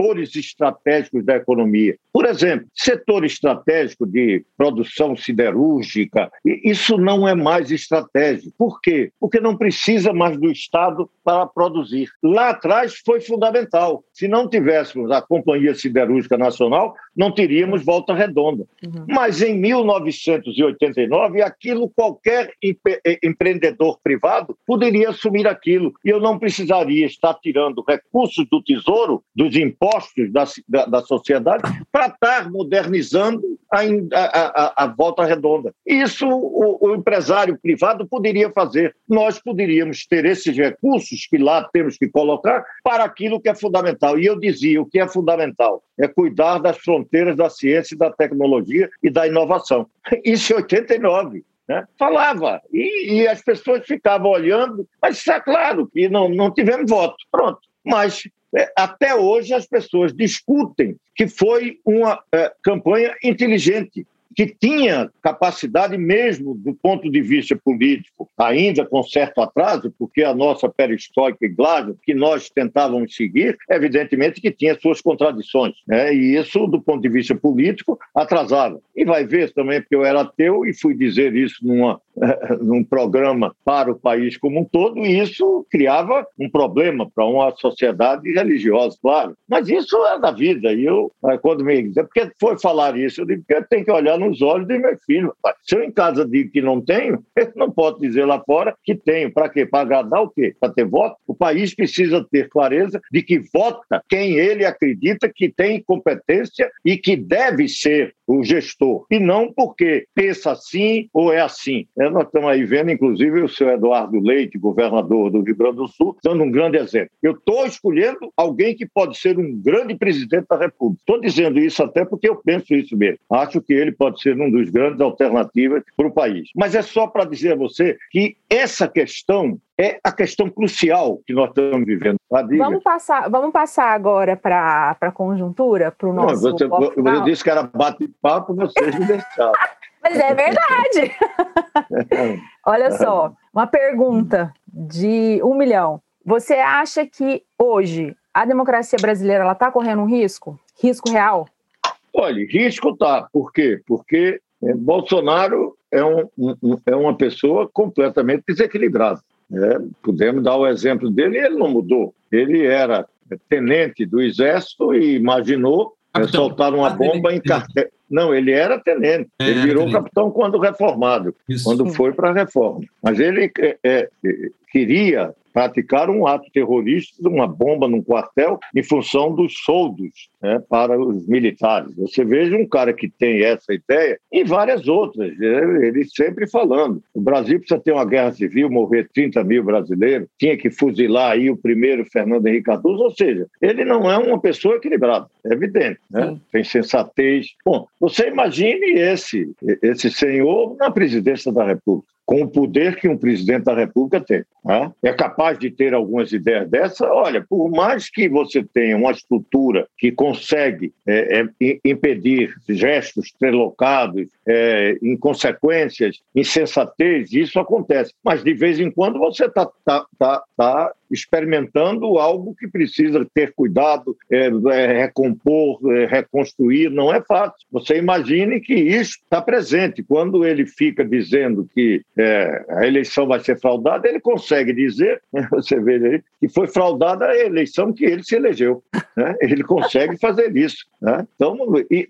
Speaker 3: setores estratégicos da economia. Por exemplo, setor estratégico de produção siderúrgica, isso não é mais estratégico. Por quê? Porque não precisa mais do Estado para produzir. Lá atrás foi fundamental. Se não tivéssemos a Companhia Siderúrgica Nacional, não teríamos volta redonda. Uhum. Mas em 1989, aquilo qualquer empreendedor privado poderia assumir aquilo. E eu não precisaria estar tirando recursos do Tesouro, dos impostos da, da, da sociedade, para estar modernizando a, a, a, a, volta redonda. Isso o, o empresário privado poderia fazer. Nós poderíamos ter esses recursos que lá temos que colocar para aquilo que é fundamental. E eu dizia: o que é fundamental é cuidar das fronteiras da ciência, da tecnologia e da inovação. Isso em 89. Né? Falava, e, e, as pessoas ficavam olhando, mas está claro que não, não tivemos voto. Pronto. Mas é, até hoje as pessoas discutem que foi uma é, campanha inteligente. Que tinha capacidade mesmo do ponto de vista político, ainda com certo atraso, porque a nossa perestroika e Glasgow, que nós tentávamos seguir, evidentemente que tinha suas contradições, né? e isso, do ponto de vista político, atrasava. E vai ver também, porque eu era ateu e fui dizer isso numa, [LAUGHS] num programa para o país como um todo, e isso criava um problema para uma sociedade religiosa, claro. Mas isso é da vida, e eu, quando me porque foi falar isso, eu digo eu tenho que olhar nos olhos de meu filho. Se eu em casa digo que não tenho, [LAUGHS] eu não posso dizer lá fora que tenho. Para quê? Para agradar o quê? Para ter voto? O país precisa ter clareza de que vota quem ele acredita que tem competência e que deve ser o gestor, e não porque pensa assim ou é assim. É, nós estamos aí vendo, inclusive, o senhor Eduardo Leite, governador do Rio Grande do Sul, dando um grande exemplo. Eu estou escolhendo alguém que pode ser um grande presidente da República. Estou dizendo isso até porque eu penso isso mesmo. Acho que ele pode ser um dos grandes alternativas para o país. Mas é só para dizer a você que essa questão é a questão crucial que nós estamos vivendo.
Speaker 1: Vamos passar, vamos passar agora para a conjuntura, para o nosso. Não,
Speaker 3: você, eu disse que era bate-papo, vocês me deixaram. [LAUGHS]
Speaker 1: Mas é verdade. [LAUGHS] Olha só, uma pergunta de um milhão. Você acha que hoje a democracia brasileira está correndo um risco? Risco real?
Speaker 3: Olha, risco tá. Por quê? Porque é, Bolsonaro é, um, um, é uma pessoa completamente desequilibrada. É, podemos dar o exemplo dele, ele não mudou. Ele era tenente do Exército e imaginou é, soltar uma bomba em cartel. Não, ele era tenente. É, ele virou capitão quando reformado, Isso. quando foi para a reforma. Mas ele é, queria praticaram um ato terrorista, uma bomba num quartel, em função dos soldos né, para os militares. Você veja um cara que tem essa ideia e várias outras, né, ele sempre falando. O Brasil precisa ter uma guerra civil, morrer 30 mil brasileiros, tinha que fuzilar aí o primeiro Fernando Henrique Cardoso, ou seja, ele não é uma pessoa equilibrada, é evidente, né? tem sensatez. Bom, você imagine esse, esse senhor na presidência da República com o poder que um presidente da República tem. Né? É capaz de ter algumas ideias dessa? Olha, por mais que você tenha uma estrutura que consegue é, é, impedir gestos trelocados, é, inconsequências, insensatez, isso acontece. Mas de vez em quando você está tá, tá, tá experimentando algo que precisa ter cuidado, é, é, recompor, é, reconstruir, não é fácil. Você imagine que isso está presente. Quando ele fica dizendo que é, a eleição vai ser fraudada, ele consegue dizer, né, [LAUGHS] você vê aí, que foi fraudada a eleição que ele se elegeu. Né? Ele consegue [LAUGHS] fazer isso. Né? Então,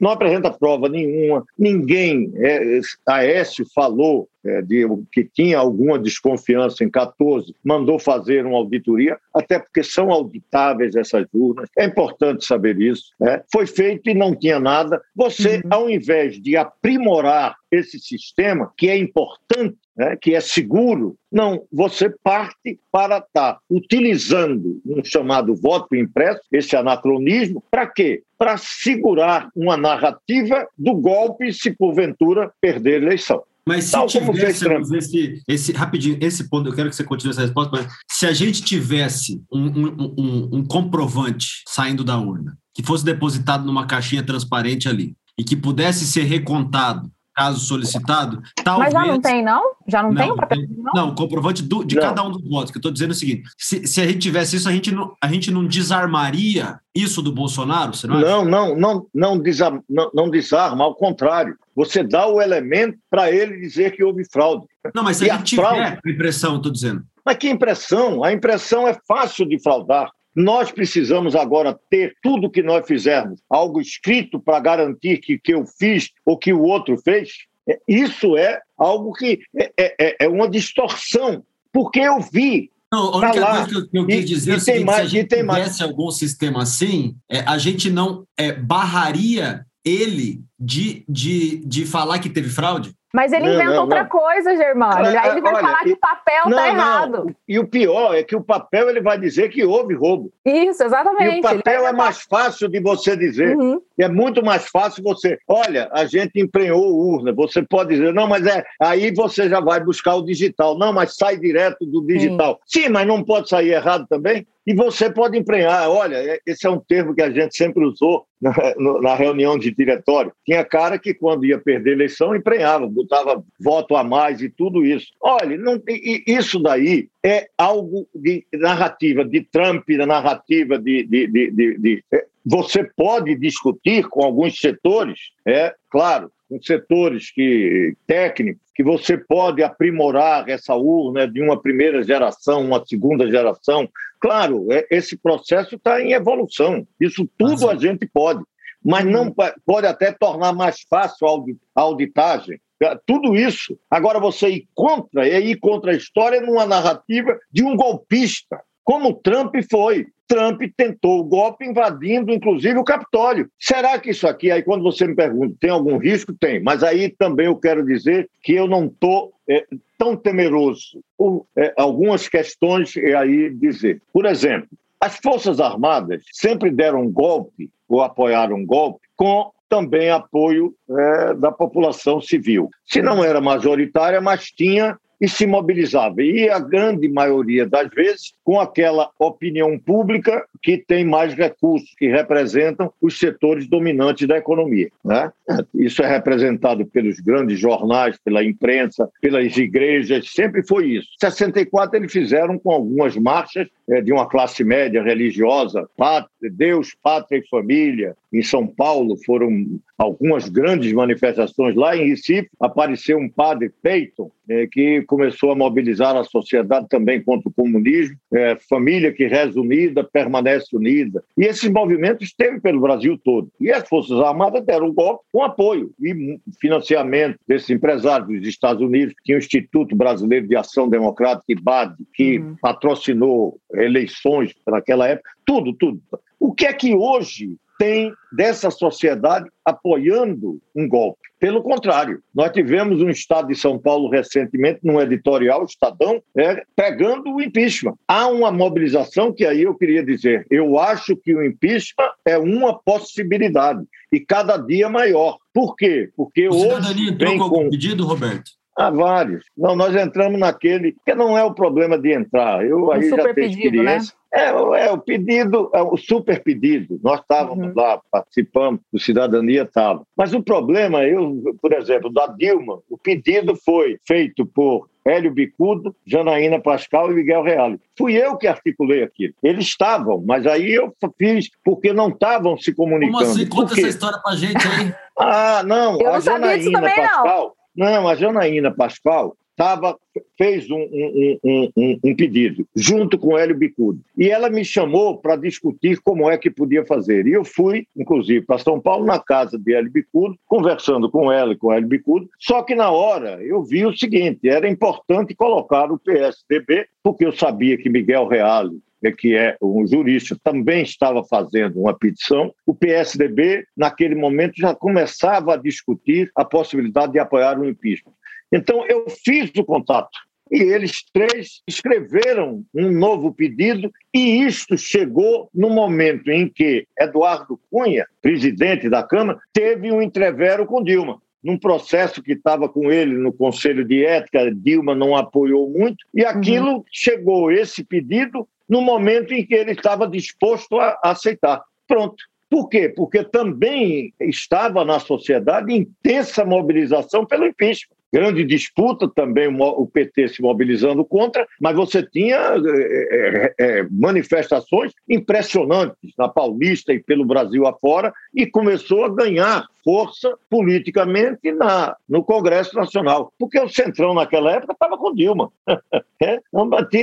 Speaker 3: não apresenta prova nenhuma, ninguém, é, Aécio falou é, de, que tinha alguma desconfiança em 14, mandou fazer uma auditoria, até porque são auditáveis essas urnas. É importante saber isso. Né? Foi feito e não tinha nada. Você, uhum. ao invés de aprimorar esse sistema, que é importante, né, que é seguro, não, você parte para estar tá utilizando um chamado voto impresso, esse anacronismo, para quê? Para segurar uma narrativa do golpe se porventura perder a eleição.
Speaker 2: Mas se tivéssemos esse, esse, rapidinho, esse ponto, eu quero que você continue essa resposta, mas se a gente tivesse um, um, um, um comprovante saindo da urna, que fosse depositado numa caixinha transparente ali, e que pudesse ser recontado caso solicitado, talvez...
Speaker 1: Mas já não tem, não? Já não, não tem o papel?
Speaker 2: Não, não comprovante do, de não. cada um dos votos. Que eu estou dizendo é o seguinte: se, se, a gente tivesse isso, a gente, não, a gente não desarmaria isso do Bolsonaro? Você
Speaker 3: não, não, não, não, não, desarma, não, não desarma, ao contrário. Você dá o elemento para ele dizer que houve fraude.
Speaker 2: Não, mas se e a gente tiver fraude... a impressão, estou dizendo.
Speaker 3: Mas que impressão? A impressão é fácil de fraudar. Nós precisamos agora ter tudo que nós fizermos, algo escrito para garantir que que eu fiz ou que o outro fez. É, isso é algo que é, é, é, é uma distorção, porque eu vi
Speaker 2: não, a única coisa que eu, que quis dizer e, é o seguinte, mais, se a gente tivesse mais. algum sistema assim, é, a gente não é, barraria ele de, de, de falar que teve fraude?
Speaker 1: Mas ele não, inventa não, outra não. coisa, Germano. Aí ele vai Olha, falar que o papel está errado.
Speaker 3: E o pior é que o papel ele vai dizer que houve roubo.
Speaker 1: Isso, exatamente.
Speaker 3: E o papel é mais fácil de você dizer. Uhum. É muito mais fácil você. Olha, a gente emprenhou urna. Você pode dizer, não, mas é. Aí você já vai buscar o digital. Não, mas sai direto do digital. Sim, Sim mas não pode sair errado também? E você pode emprenhar. Olha, é, esse é um termo que a gente sempre usou [LAUGHS] na, na, reunião de diretório. Tinha cara que, quando ia perder a eleição, emprenhava, botava voto a mais e tudo isso. Olha, não, isso daí é algo de narrativa de Trump, da narrativa de, de, de, de, é, Você pode discutir com alguns setores, é claro, com setores que, técnicos, que você pode aprimorar essa urna de uma primeira geração, uma segunda geração. Claro, é, esse processo está em evolução. Isso tudo a gente pode, mas não uhum. pode até tornar mais fácil a auditagem. É, tudo isso. Agora, você ir contra, é ir contra a história numa narrativa de um golpista, como Trump foi. Trump tentou o golpe invadindo, inclusive, o Capitólio. Será que isso aqui, aí quando você me pergunta, tem algum risco? Tem. Mas aí também eu quero dizer que eu não estou é, tão temeroso por é, algumas questões é aí dizer. Por exemplo, as Forças Armadas sempre deram golpe ou apoiaram um golpe com também apoio é, da população civil. Se não era majoritária, mas tinha e se mobilizava. E a grande maioria das vezes com aquela opinião pública que tem mais recursos, que representam os setores dominantes da economia. Né? Isso é representado pelos grandes jornais, pela imprensa, pelas igrejas, sempre foi isso. Em 64 eles fizeram com algumas marchas é, de uma classe média religiosa, pátria, Deus, pátria e família. Em São Paulo foram algumas grandes manifestações. Lá em Recife apareceu um padre Peyton, é, que começou a mobilizar a sociedade também contra o comunismo. É, família que reza unida, permanece unida. E esses movimentos esteve pelo Brasil todo. E as Forças Armadas deram um golpe com apoio e financiamento desses empresários dos Estados Unidos. Tinha o Instituto Brasileiro de Ação Democrática, IBAD, que uhum. patrocinou eleições naquela época, tudo, tudo. O que é que hoje tem dessa sociedade apoiando um golpe? Pelo contrário, nós tivemos um Estado de São Paulo recentemente, num editorial, Estadão, é, pregando o impeachment. Há uma mobilização que aí eu queria dizer, eu acho que o impeachment é uma possibilidade e cada dia maior. Por quê? Porque o hoje
Speaker 2: vem com pedido, Roberto?
Speaker 3: Há vários. Não, nós entramos naquele, que não é o problema de entrar. Eu aí um já tenho pedido, né? experiência. Né? É, é, o pedido, é o super pedido. Nós estávamos uhum. lá, participamos, o Cidadania estava. Mas o problema, eu, por exemplo, da Dilma, o pedido foi feito por Hélio Bicudo, Janaína Pascal e Miguel Reale. Fui eu que articulei aquilo. Eles estavam, mas aí eu fiz porque não estavam se comunicando. Como
Speaker 2: assim? Conta essa história pra gente aí.
Speaker 3: ah, não, eu a não Janaína Pascal. Não. A Janaína Pascoal tava, fez um, um, um, um, pedido, junto com Hélio Bicudo. E ela me chamou para discutir como é que podia fazer. E eu fui, inclusive, para São Paulo, na casa de Hélio Bicudo, conversando com ela e com Hélio Bicudo. Só que na hora eu vi o seguinte: era importante colocar o PSDB, porque eu sabia que Miguel Reale que é um jurista, também estava fazendo uma petição. O PSDB, naquele momento, já começava a discutir a possibilidade de apoiar o impeachment. Então, eu fiz o contato e eles três escreveram um novo pedido, e isto chegou no momento em que Eduardo Cunha, presidente da Câmara, teve um entrevero com Dilma. Num processo que estava com ele no Conselho de Ética, Dilma não apoiou muito, e aquilo uhum. chegou, esse pedido, no momento em que ele estava disposto a aceitar. Pronto. Por quê? Porque também estava na sociedade intensa mobilização pelo impeachment grande disputa também o PT se mobilizando contra, mas você tinha é, é, manifestações impressionantes na Paulista e pelo Brasil afora e começou a ganhar força politicamente na, no Congresso Nacional, porque o Centrão naquela época estava com Dilma. [LAUGHS] é?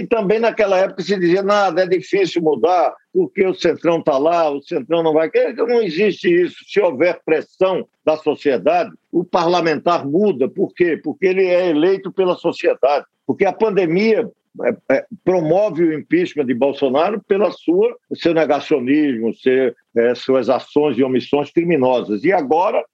Speaker 3: Também naquela época se dizia nada, é difícil mudar, porque o Centrão está lá, o Centrão não vai. Não existe isso. Se houver pressão da sociedade, o parlamentar muda. Por quê? Porque ele é eleito pela sociedade. Porque a pandemia é, é, promove o impeachment de Bolsonaro pela sua seu negacionismo, seu, é, suas ações e omissões criminosas. E agora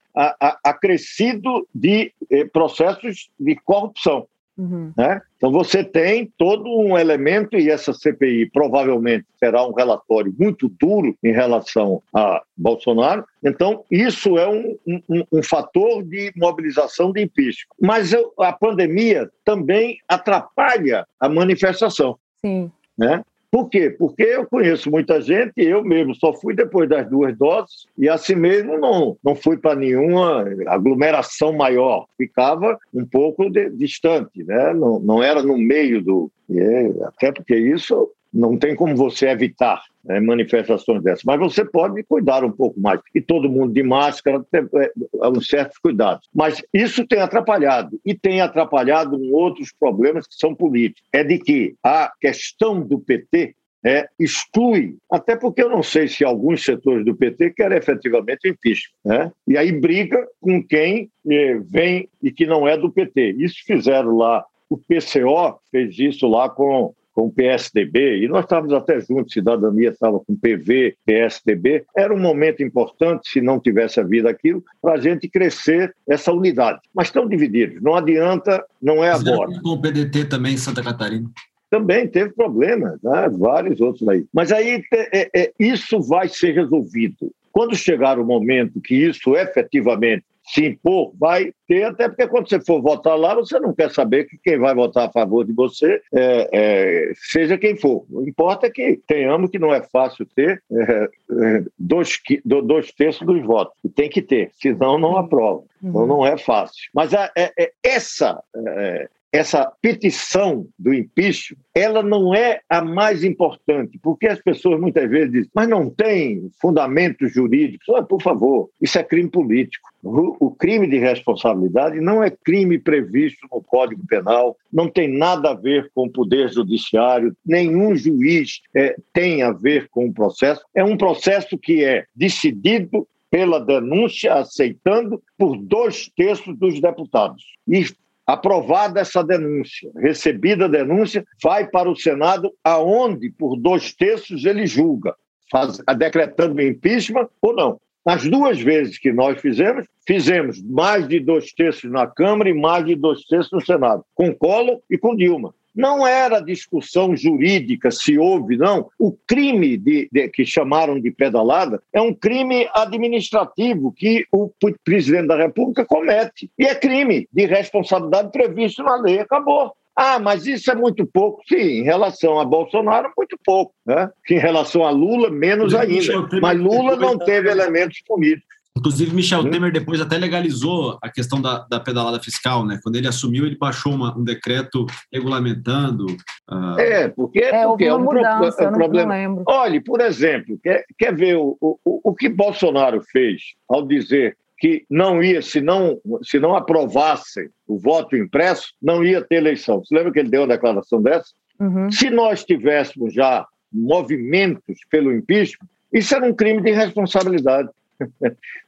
Speaker 3: acrescido de processos de corrupção. Uhum. Né? Então você tem todo um elemento, e essa CPI provavelmente terá um relatório muito duro em relação a Bolsonaro. Então, isso é um, um, um fator de mobilização de impeachment. Mas eu, a pandemia também atrapalha a manifestação.
Speaker 1: Sim.
Speaker 3: Né? Por quê? Porque eu conheço muita gente, eu mesmo só fui depois das duas doses, e assim mesmo não, não fui para nenhuma aglomeração maior, ficava um pouco de, distante, né? não, não era no meio do. É, até porque isso não tem como você evitar né, manifestações dessas, mas você pode cuidar um pouco mais. E todo mundo de máscara, tem é, uns certos cuidados. Mas isso tem atrapalhado, e tem atrapalhado outros problemas que são políticos. É de que a questão do PT é, exclui, até porque eu não sei se alguns setores do PT querem efetivamente impeachment, né? e aí briga com quem eh, vem e que não é do PT. Isso fizeram lá, o PCO fez isso lá com com o PSDB, e nós estávamos até juntos, Cidadania estava com PV, PSDB. Era um momento importante, se não tivesse havido aquilo, para a gente crescer essa unidade. Mas estão divididos, não adianta, não é agora.
Speaker 2: Com o PDT também em Santa Catarina
Speaker 3: também teve problemas, né? vários outros aí. Mas aí é, é, isso vai ser resolvido. Quando chegar o momento que isso efetivamente se impor, vai ter, até porque quando você for votar lá, você não quer saber que quem vai votar a favor de você é, é, seja quem for. O importa é que tenhamos que não é fácil ter é, é dois, dois terços dos votos. E tem que ter, senão não aprova. Então uhum. não é fácil. Mas é, é, essa essa petição do impeachment, ela não é a mais importante, porque as pessoas muitas vezes dizem, mas não tem fundamentos jurídicos. Oh, por favor, isso é crime político. O, crime de responsabilidade não é crime previsto no Código Penal, não tem nada a ver com o Poder Judiciário, nenhum juiz é, tem a ver com o processo. É um processo que é decidido pela denúncia, aceitando por dois terços dos deputados. E aprovada essa denúncia, recebida a denúncia, vai para o Senado, aonde, por dois terços, ele julga, faz, decretando impeachment ou não. Nas duas vezes que nós fizemos, fizemos mais de dois terços na Câmara e mais de dois terços no Senado, com Collor e com Dilma. Não era discussão jurídica se houve, não. O crime de, de, que chamaram de pedalada é um crime administrativo que o presidente da República comete. E é crime de responsabilidade previsto na lei. Acabou. Ah, mas isso é muito pouco. Sim, em relação a Bolsonaro, muito pouco. Né? Em relação a Lula, menos ainda. Mas Lula não teve elementos políticos.
Speaker 2: Inclusive, Michel hum. Temer depois até legalizou a questão da, da pedalada fiscal, né? Quando ele assumiu, ele baixou uma, um decreto regulamentando.
Speaker 3: Uh... É, porque,
Speaker 1: é,
Speaker 3: porque
Speaker 1: é um mudança, pro, problema.
Speaker 3: Não Olhe, por exemplo, quer, quer ver o, o, o que Bolsonaro fez ao dizer que não ia, se não, se não aprovassem o voto impresso, não ia ter eleição. Você lembra que ele deu uma declaração dessa? Uhum. Se nós tivéssemos já movimentos pelo impeachment, isso era um crime de responsabilidade.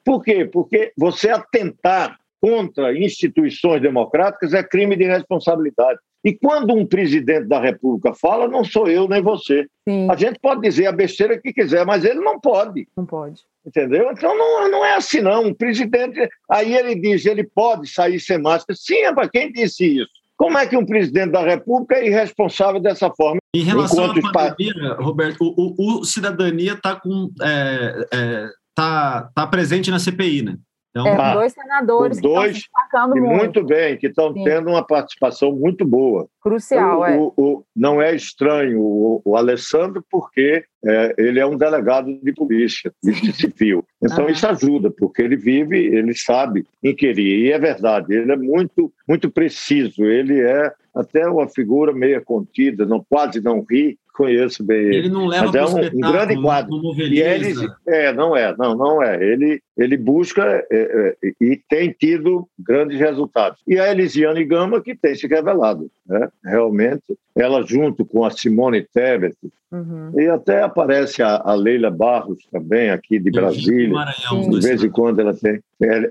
Speaker 3: Por quê? Porque você atentar contra instituições democráticas é crime de responsabilidade. E quando um presidente da República fala, não sou eu nem você. Sim. A gente pode dizer a besteira que quiser, mas ele não pode.
Speaker 1: Não pode.
Speaker 3: Entendeu? Então não, não é assim, não. Um presidente. Aí ele diz, ele pode sair sem máscara. Sim, para quem disse isso? Como é que um presidente da República é irresponsável dessa forma?
Speaker 2: Em relação à pandemia, Roberto, o, o, o cidadania está com. É, é tá, tá presente na CPI, né?
Speaker 1: Então, é, tá. dois senadores
Speaker 3: dois, que estão se muito. muito bem, que estão tendo uma participação muito boa.
Speaker 1: Crucial,
Speaker 3: o,
Speaker 1: é.
Speaker 3: O, o, não é estranho o, o Alessandro, porque é, ele é um delegado de polícia, de civil. Então, isso ajuda, porque ele vive, ele sabe inquirir. E é verdade, ele é muito, muito preciso, ele é até uma figura meio contida, não, quase não ri, conheço bem ele.
Speaker 2: Ele não leva
Speaker 3: mas é um, um grande quadro. E ele, é, não é, não, não é. Ele, ele busca é, é, e tem tido grandes resultados. E a Elisiane Gama que tem se revelado, né? Realmente, ela junto com a Simone Tebet uhum. e até aparece a, a, Leila Barros também aqui de Brasília. Maranhão, de vez em quando ela tem.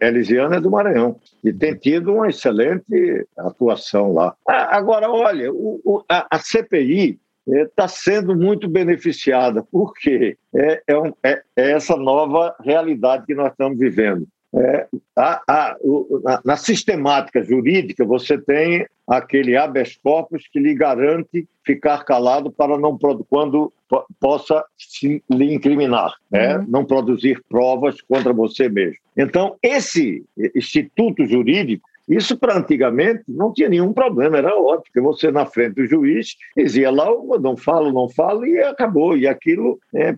Speaker 3: A Elisiane é do Maranhão e tem tido uma excelente atuação lá. Agora, olha, o, o, a, a CPI está é, sendo muito beneficiada, porque é, é, um, é, é, essa nova realidade que nós estamos vivendo. é, a, a, o, na, na, sistemática jurídica, você tem aquele habeas corpus que lhe garante ficar calado para não quando possa lhe incriminar, né? Uhum. não produzir provas contra você mesmo. Então, esse instituto jurídico isso para antigamente não tinha nenhum problema, era ótimo, porque você na frente do juiz dizia lá, não falo, não falo, e acabou. E aquilo, é,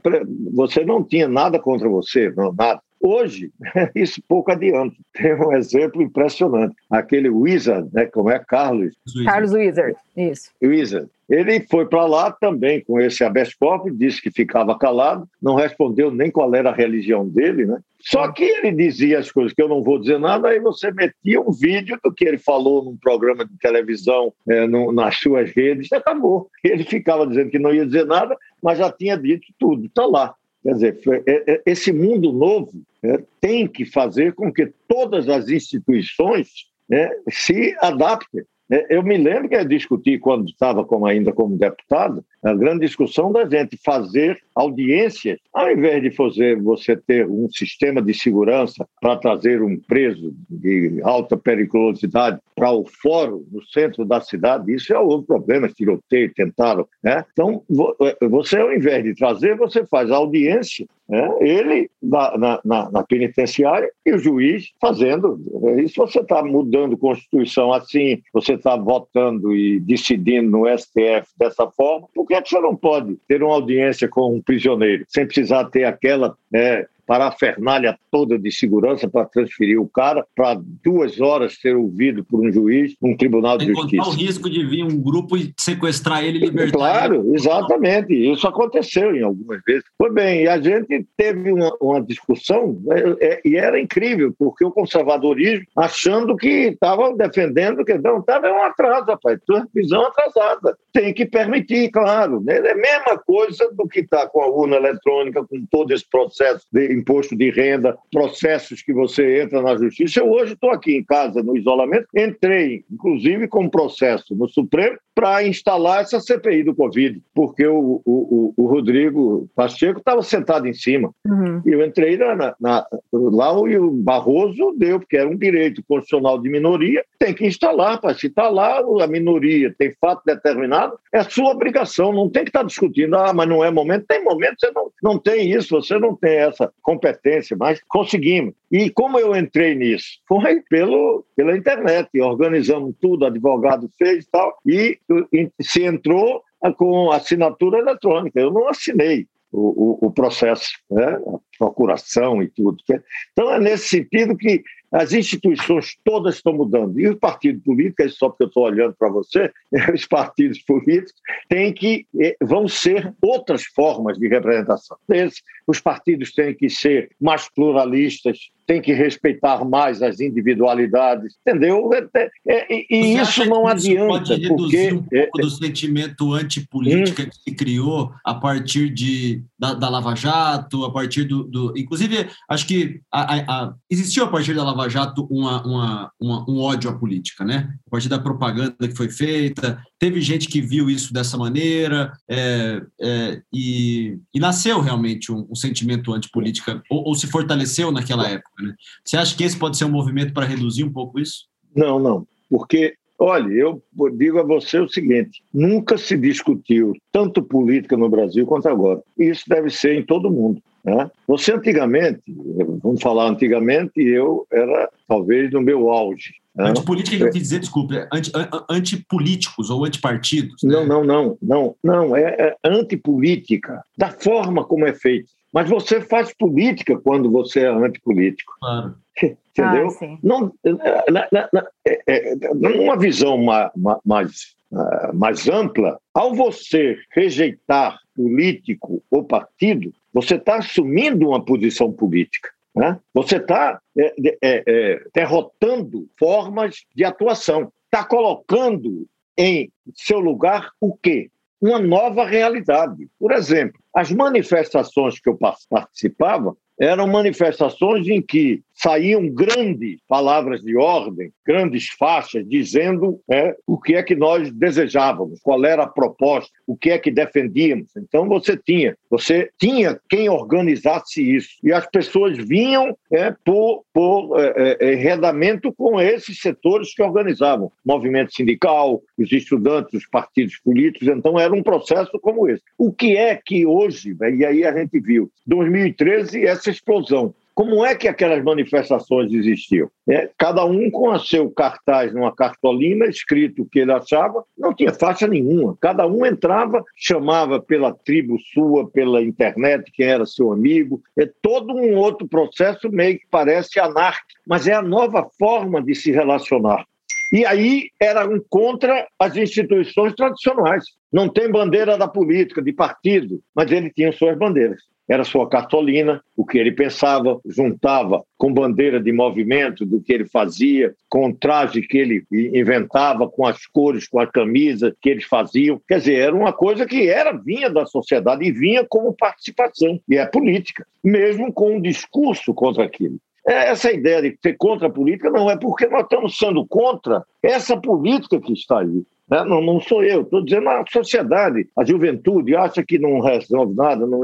Speaker 3: você não tinha nada contra você, não, nada. Hoje, [LAUGHS] isso pouco adianta. Tem um exemplo impressionante. Aquele Wizard, né, como é Carlos?
Speaker 1: Carlos Wizard, isso.
Speaker 3: Wizard. Ele foi para lá também com esse habeas corpus, disse que ficava calado, não respondeu nem qual era a religião dele, né? Só que ele dizia as coisas que eu não vou dizer nada, aí você metia um vídeo do que ele falou num programa de televisão, é, no, nas suas redes, e acabou. Ele ficava dizendo que não ia dizer nada, mas já tinha dito tudo, está lá. Quer dizer, é, é, esse mundo novo é, tem que fazer com que todas as instituições né, se adaptem. É, eu me lembro que eu discuti quando estava como, ainda como deputado, a grande discussão da gente fazer audiências, ao invés de fazer você ter um sistema de segurança para trazer um preso de alta periculosidade para o fórum no centro da cidade, isso é outro problema, tiroteio, tentaram. Né? Então, é, você, ao invés de trazer, você faz audiência, né? ele na, na, na, penitenciária e o juiz fazendo. Isso você está mudando Constituição assim, você está votando e decidindo no STF dessa forma, porque que você não pode ter uma audiência com um prisioneiro sem precisar ter aquela né, parafernália toda de segurança para transferir o cara para duas horas ser ouvido por um juiz num tribunal de justiça.
Speaker 2: o risco de vir um grupo e sequestrar ele e libertar
Speaker 3: Claro, ele. exatamente. Isso aconteceu em algumas vezes. Foi bem, e a gente teve uma, uma discussão é, é, e era incrível, porque o conservadorismo achando que estava defendendo que não, estava um atraso, rapaz, visão atrasada. Tem que permitir, claro. Né? É a mesma coisa do que está com a urna eletrônica, com todo esse processo de imposto de renda, processos que você entra na justiça. Eu hoje estou aqui em casa, no isolamento, entrei, inclusive, com um processo no Supremo para instalar essa CPI do Covid, porque o, o, o Rodrigo Pacheco estava sentado em cima. Uhum. E eu entrei na, na, na, lá e o Barroso deu, porque era um direito constitucional de minoria, tem que instalar, para se está lá, a minoria tem fato determinado, é sua obrigação, não tem que estar tá discutindo, ah, mas não é momento. Tem momento, você não, não tem isso, você não tem essa competência, mas conseguimos. E como eu entrei nisso? Foi pelo, pela internet, organizamos tudo, advogado fez e tal, e, se entrou com assinatura eletrônica. Eu não assinei o, o, o processo, né? Procuração e tudo. Então, é nesse sentido que as instituições todas estão mudando. E os partidos políticos, só porque eu estou olhando para você, [LAUGHS] os partidos políticos têm que, eh, vão ser outras formas de representação. Os partidos têm que ser mais pluralistas, têm que respeitar mais as individualidades, entendeu? É, é, é e isso não adianta.
Speaker 2: Pode reduzir porque, um pouco do sentimento antipolítica hum. que se criou a partir de, da, da Lava Jato, a partir do. do inclusive, acho que a, a, a, existiu a partir da Lava Jato uma, uma, uma, um ódio à política, né? A partir da propaganda que foi feita, teve gente que viu isso dessa maneira é, é, e, e, nasceu realmente um, um sentimento antipolítica, ou, ou se fortaleceu naquela época, né? Você acha que esse pode ser um movimento para reduzir um pouco isso?
Speaker 3: Não, não, porque Olha, eu digo a você o seguinte: nunca se discutiu tanto política no Brasil quanto agora. E isso deve ser em todo mundo. Né? Você antigamente, vamos falar antigamente, eu era talvez no meu auge.
Speaker 2: Né? Antipolítica que eu quis dizer, desculpe, é anti, antipolíticos ou antipartidos?
Speaker 3: Né? Não, não, não, não, não, é, é antipolítica, da forma como é feito. Mas você faz política quando você é antipolítico. Claro. [LAUGHS] Entendeu? Ah, não, na, na, na, é, numa visão mais, mais, ah, mais ampla, ao você rejeitar político ou partido, você está assumindo uma posição política. Né? Você está é, é, derrotando formas de atuação. Está colocando em seu lugar o quê? Uma nova realidade. Por exemplo, as manifestações que eu participava eram manifestações em que saíam grandes palavras de ordem, grandes faixas, dizendo é, o que é que nós desejávamos, qual era a proposta, o que é que defendíamos. Então você tinha, você tinha quem organizasse isso. E as pessoas vinham é, por, por é, é enredamento com esses setores que organizavam. Movimento sindical, os estudantes, os partidos políticos. Então era um processo como esse. O que é que hoje, e aí a gente viu, 2013, essa explosão. Como é que aquelas manifestações existiam? É, cada um com o seu cartaz numa cartolina, escrito o que ele achava, não tinha faixa nenhuma. Cada um entrava, chamava pela tribo sua, pela internet, quem era seu amigo. É todo um outro processo meio que parece anárquico, mas é a nova forma de se relacionar. E aí era um contra as instituições tradicionais. Não tem bandeira da política, de partido, mas ele tinha suas bandeiras era sua cartolina, o que ele pensava, juntava com bandeira de movimento do que ele fazia, com o traje que ele inventava, com as cores, com a camisa que eles faziam. Quer dizer, era uma coisa que era vinha da sociedade e vinha como participação, e é política, mesmo com um discurso contra aquilo. É, essa ideia de ser contra a política não é porque nós estamos sendo contra essa política que está aí. Né? Não, não sou eu, estou dizendo a sociedade, a juventude acha que não resolve nada, não,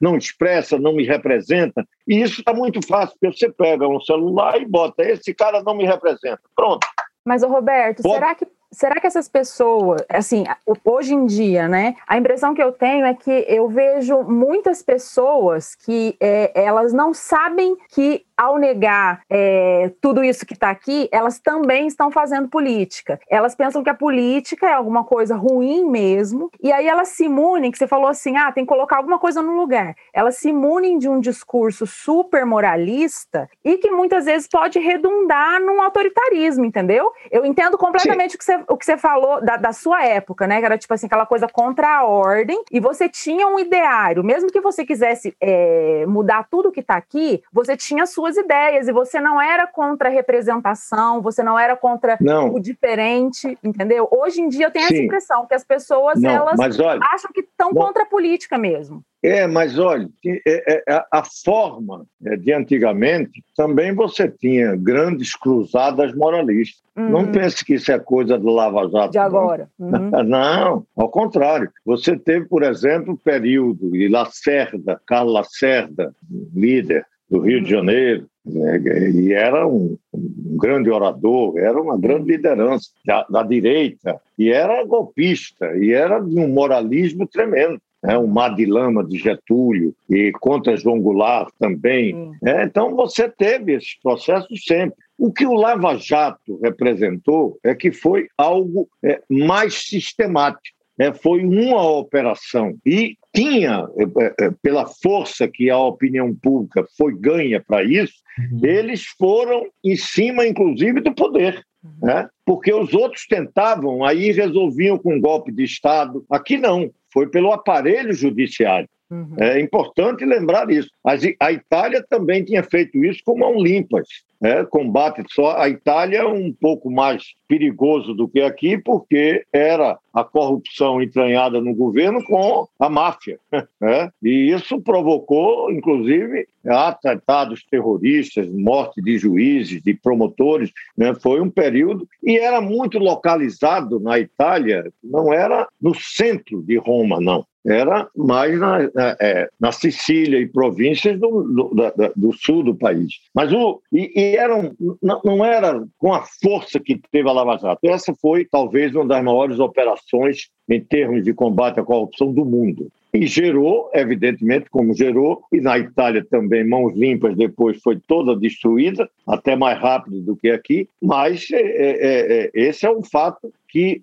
Speaker 3: não expressa, não me representa. E isso está muito fácil, porque você pega um celular e bota, esse cara não me representa. Pronto.
Speaker 1: Mas, Roberto, Pode... será que será que essas pessoas, assim, hoje em dia, né? A impressão que eu tenho é que eu vejo muitas pessoas que é, elas não sabem que ao negar é, tudo isso que está aqui, elas também estão fazendo política. Elas pensam que a política é alguma coisa ruim mesmo, e aí elas se imunem, que você falou assim, ah, tem que colocar alguma coisa no lugar. Elas se imunem de um discurso super moralista e que muitas vezes pode redundar num autoritarismo, entendeu? Eu entendo completamente o que, você, o que você falou da, da sua época, né? Que era tipo assim, aquela coisa contra a ordem, e você tinha um ideário, mesmo que você quisesse é, mudar tudo que está aqui, você tinha sua suas ideias e você não era contra a representação, você não era contra não. o diferente, entendeu? Hoje em dia eu tenho Sim. essa impressão que as pessoas não, elas olha, acham que estão contra a política mesmo.
Speaker 3: É, mas olha, é, é, a forma é, de antigamente também você tinha grandes cruzadas moralistas. Uhum. Não pense que isso é coisa do Lava Jato.
Speaker 1: De agora. Uhum. [LAUGHS]
Speaker 3: Não, ao contrário. Você teve, por exemplo, o período de Lacerda, Carlos Lacerda, líder, do Rio de Janeiro, né? e era um, um, grande orador, era uma grande liderança da, da, direita, e era golpista, e era de um moralismo tremendo. Né? Um mar de lama de Getúlio e contra João Goulart também. Né? Então você teve esses processos sempre. O que o Lava Jato representou é que foi algo é, mais sistemático. É, foi uma operação e tinha, é, é, pela força que a opinião pública foi ganha para isso, uhum. eles foram em cima, inclusive, do poder. Uhum. Né? Porque os outros tentavam, aí resolviam com um golpe de Estado. Aqui não, foi pelo aparelho judiciário. Uhum. É importante lembrar isso. A Itália também tinha feito isso com mão limpas né, combate só. A Itália é um pouco mais perigoso do que aqui, porque era a corrupção entranhada no governo com a máfia. [LAUGHS] Né? E isso provocou, inclusive, atentados terroristas, morte de juízes, de promotores. Né? Foi um período. E era muito localizado na Itália, não era no centro de Roma, não era mais na, na, é, na Sicília e províncias do, do, da, do, sul do país. Mas o, e, e eram, não, não, era com a força que teve a Lava Jato. Essa foi talvez uma das maiores operações em termos de combate à corrupção do mundo. E gerou, evidentemente, como gerou, e na Itália também, mãos limpas, depois foi toda destruída, até mais rápido do que aqui, mas é, é, é, esse é um fato que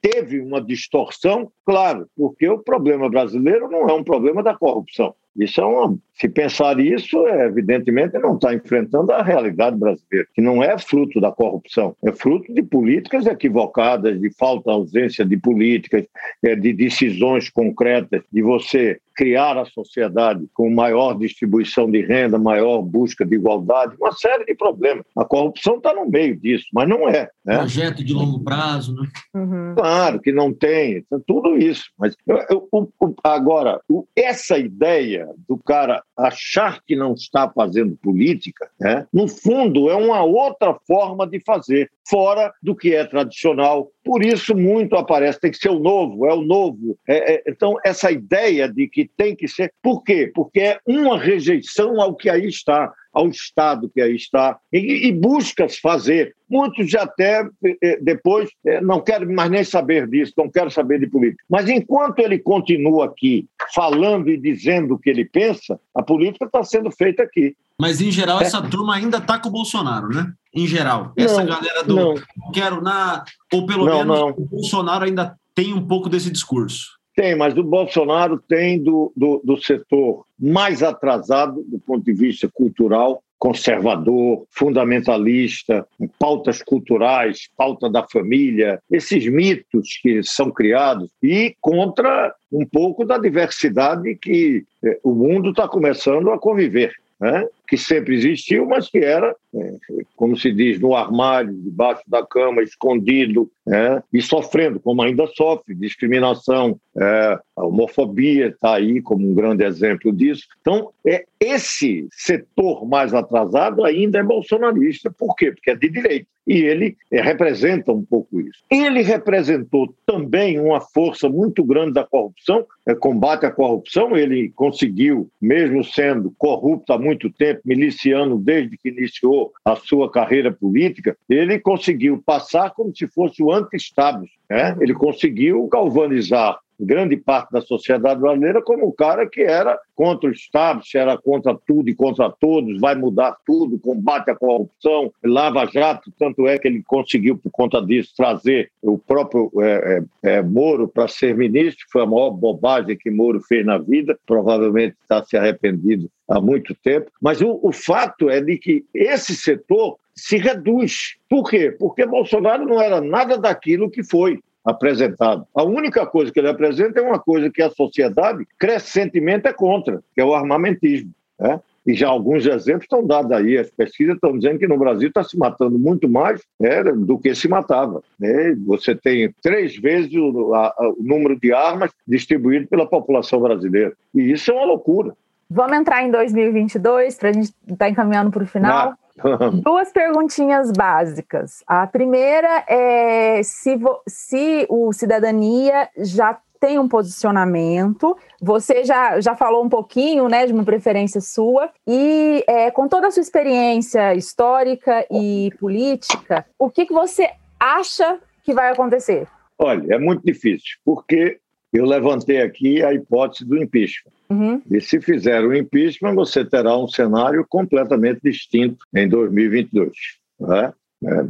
Speaker 3: teve uma distorção, claro, porque o problema brasileiro não é um problema da corrupção. Isso é uma, se pensar isso, é, evidentemente não está enfrentando a realidade brasileira, que não é fruto da corrupção, é fruto de políticas equivocadas, de falta, ausência de políticas, é, de decisões concretas, de você criar a sociedade com maior distribuição de renda, maior busca de igualdade, uma série de problemas. A corrupção está no meio disso, mas não é.
Speaker 2: Né? Projeto de longo prazo, né?
Speaker 3: Uhum. Claro que não tem, tudo isso. Mas eu, eu, agora, essa ideia do cara achar que não está fazendo política, né, no fundo, é uma outra forma de fazer, fora do que é tradicional. Por isso, muito aparece, tem que ser o novo, é o novo. É, é, então, essa ideia de que tem que ser. Por quê? Porque é uma rejeição ao que aí está ao Estado que aí está, e, e busca fazer. Muitos já até eh, depois eh, não querem mais nem saber disso, não querem saber de política. Mas enquanto ele continua aqui falando e dizendo o que ele pensa, a política está sendo feita aqui.
Speaker 2: Mas, em geral, é. essa turma ainda está com o Bolsonaro, né? Em geral. Essa não, galera do não. quero na. Ou pelo não, menos o Bolsonaro ainda tem um pouco desse discurso.
Speaker 3: Tem, mas do Bolsonaro tem do, do, do setor mais atrasado do ponto de vista cultural, conservador, fundamentalista, pautas culturais, pauta da família, esses mitos que são criados, e contra um pouco da diversidade que eh, o mundo está começando a conviver né? Que sempre existiu, mas que era, é, como se diz, no armário, debaixo da cama, escondido, né? e sofrendo, como ainda sofre, discriminação, é, a homofobia está aí como um grande exemplo disso. Então, é, esse setor mais atrasado ainda é bolsonarista. Por quê? Porque é de direita. E ele é, representa um pouco isso. Ele representou também uma força muito grande da corrupção, é, combate à corrupção. Ele conseguiu, mesmo sendo corrupto há muito tempo, miliciano desde que iniciou a sua carreira política, ele conseguiu passar como se fosse o anti-establishment. Né? Ele conseguiu galvanizar grande parte da sociedade brasileira como um cara que era contra o se era contra tudo e contra todos, vai mudar tudo, combate à corrupção, lava jato, tanto é que ele conseguiu, por conta disso, trazer o próprio é, é, é Moro para ser ministro, foi a maior bobagem que Moro fez na vida, provavelmente está se arrependido há muito tempo, mas o, o fato é de que esse setor se reduz. Por quê? Porque Bolsonaro não era nada daquilo que foi apresentado. A única coisa que ele apresenta é uma coisa que a sociedade crescentemente é contra, que é o armamentismo. Né? E já alguns exemplos estão dados aí. As pesquisas estão dizendo que no Brasil está se matando muito mais né, do que se matava. Né? Você tem três vezes o, a, o número de armas distribuído pela população brasileira. E isso é uma loucura.
Speaker 1: Vamos entrar em 2022 para a gente estar tá encaminhando para o final. Ah. [LAUGHS] Duas perguntinhas básicas. A primeira é se, se o Cidadania já tem um posicionamento. Você já, já falou um pouquinho né, de uma preferência sua. E é, com toda a sua experiência histórica e política, o que, que você acha que vai acontecer?
Speaker 3: Olha, é muito difícil, porque eu levantei aqui a hipótese do impeachment. Uhum. E se fizer o impeachment, você terá um cenário completamente distinto em 2022. Né? É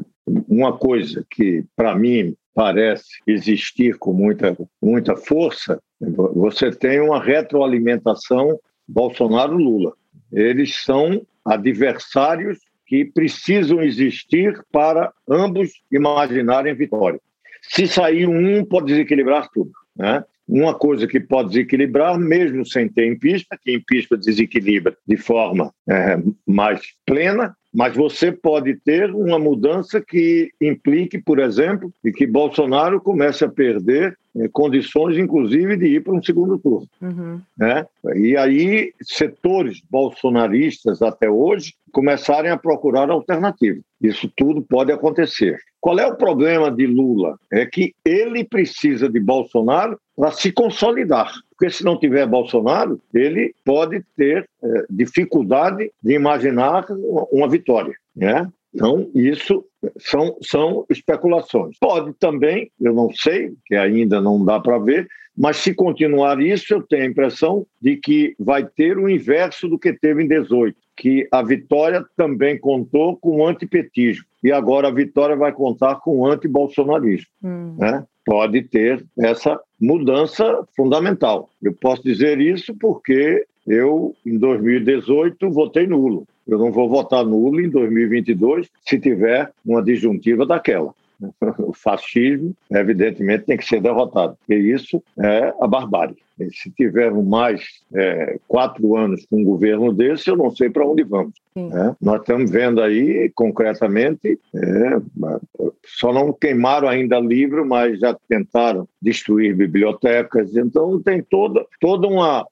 Speaker 3: uma coisa que, para mim, parece existir com muita, muita força, você tem uma retroalimentação Bolsonaro-Lula. Eles são adversários que precisam existir para ambos imaginarem vitória. Se sair um, pode desequilibrar tudo. Né? Uma coisa que pode desequilibrar, mesmo sem ter impeachment, que impeachment desequilibra de forma é, mais plena, mas você pode ter uma mudança que implique, por exemplo, que Bolsonaro comece a perder é, condições, inclusive, de ir para um segundo turno. Uhum. Né? E aí, setores bolsonaristas até hoje começarem a procurar alternativas. Isso tudo pode acontecer. Qual é o problema de Lula? É que ele precisa de Bolsonaro para se consolidar. Porque se não tiver Bolsonaro, ele pode ter é, dificuldade de imaginar uma vitória. Né? Então, isso são, são especulações. Pode também, eu não sei, que ainda não dá para ver, mas se continuar isso, eu tenho a impressão de que vai ter o inverso do que teve em 18, que a vitória também contou com o antipetismo. E agora a vitória vai contar com o antibolsonarismo. Hum. Né? Pode ter essa mudança fundamental. Eu posso dizer isso porque eu, em 2018, votei nulo. Eu não vou votar nulo em 2022 se tiver uma disjuntiva daquela. [LAUGHS] O fascismo, evidentemente, tem que ser derrotado, porque isso é a barbárie. Se tivermos mais é, quatro anos com um governo desse, eu não sei para onde vamos. É, nós estamos vendo aí, concretamente, é, só não queimaram ainda livro, mas já tentaram destruir bibliotecas. Então, tem toda, toda uma,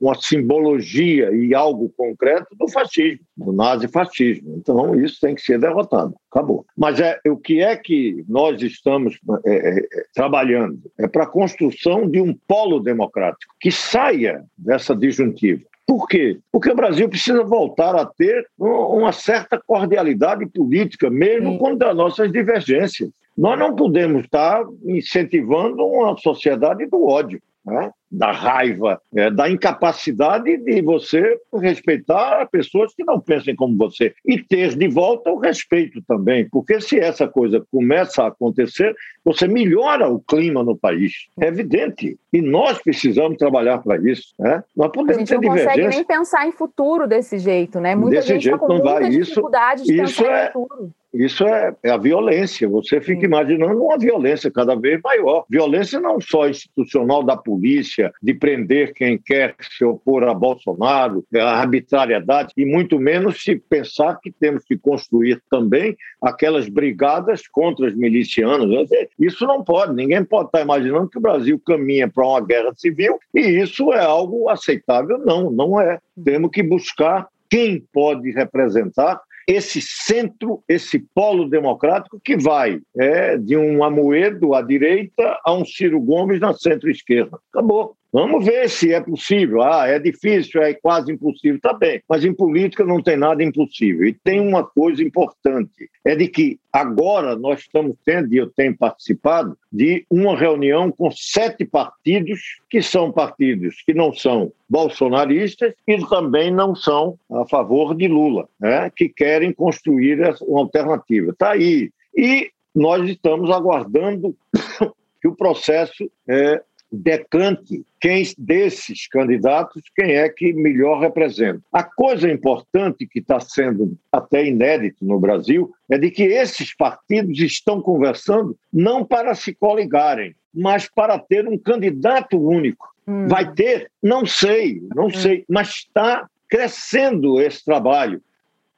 Speaker 3: uma simbologia e algo concreto do fascismo, do nazifascismo. Então, isso tem que ser derrotado. Acabou. Mas é, o que é que nós estamos é, é, é trabalhando? É para a construção de um polo democrático que saia dessa disjuntiva. Por quê? Porque o Brasil precisa voltar a ter uma certa cordialidade política, mesmo Sim. com as nossas divergências. Nós não podemos estar incentivando uma sociedade do ódio né? da raiva, é, da incapacidade de você respeitar pessoas que não pensem como você e ter de volta o respeito também, porque se essa coisa começa a acontecer, você melhora o clima no país, é evidente. E nós precisamos trabalhar para isso. Né?
Speaker 1: Nós podemos a gente não consegue nem pensar em futuro desse jeito, né? Muita
Speaker 3: desse gente tá jeito
Speaker 1: tá com
Speaker 3: não vai.
Speaker 1: dificuldade isso, de
Speaker 3: isso
Speaker 1: pensar
Speaker 3: é,
Speaker 1: em futuro.
Speaker 3: Isso é, é, a violência. Você fica imaginando uma violência cada vez maior. Violência não só institucional da polícia, de prender quem quer se opor a Bolsonaro, a arbitrariedade, e muito menos se pensar que temos que construir também aquelas brigadas contra os milicianos. Isso não pode. Ninguém pode estar imaginando que o Brasil caminha para uma guerra civil e isso é algo aceitável. Não, não é. Temos que buscar quem pode representar esse centro, esse polo democrático que vai é, de um Amoedo à direita a um Ciro Gomes na centro-esquerda. Acabou. Vamos ver se é possível. Ah, é difícil, é quase impossível. Tá bem, mas em política não tem nada impossível. E tem uma coisa importante: é de que agora nós estamos tendo, e eu tenho participado, de uma reunião com sete partidos, que são partidos que não são bolsonaristas e também não são a favor de Lula, né? que querem construir uma alternativa. Está aí. E nós estamos aguardando [COUGHS] que o processo é, decante quem desses candidatos quem é que melhor representa. A coisa importante que está sendo até inédito no Brasil é de que esses partidos estão conversando não para se coligarem, mas para ter um candidato único. Hum. Vai ter? Não sei, não hum. sei, mas está crescendo esse trabalho.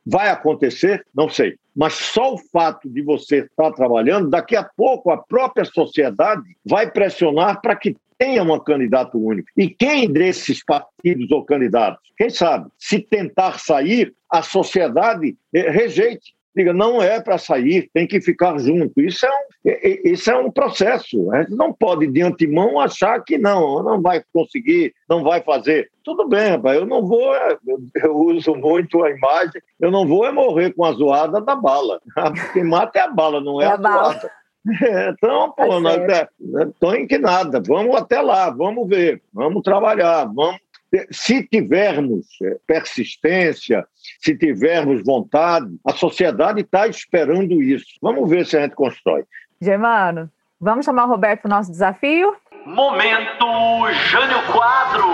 Speaker 3: Vai acontecer? Não sei. Mas só o fato de você estar trabalhando, daqui a pouco a própria sociedade vai pressionar para que tenha um candidato único. E quem desses partidos ou candidatos, quem sabe, se tentar sair, a sociedade eh, rejeite. Diga, não é para sair, tem que ficar junto. Isso é, um, isso é um processo. A gente não pode, de antemão, achar que não, não vai conseguir, não vai fazer. Tudo bem, rapaz, eu não vou, eu uso muito a imagem, eu não vou é morrer com a zoada da bala. Quem mata é a bala, não é, é a, a zoada. [LAUGHS] então, pô, tá nós estou é, em nada. Vamos até lá, vamos ver, vamos trabalhar, vamos. Se tivermos é, persistência, se tivermos vontade, a sociedade está esperando isso. Vamos ver se a gente constrói.
Speaker 1: Germano, vamos chamar o Roberto para o nosso desafio?
Speaker 4: Momento Jânio Quadro!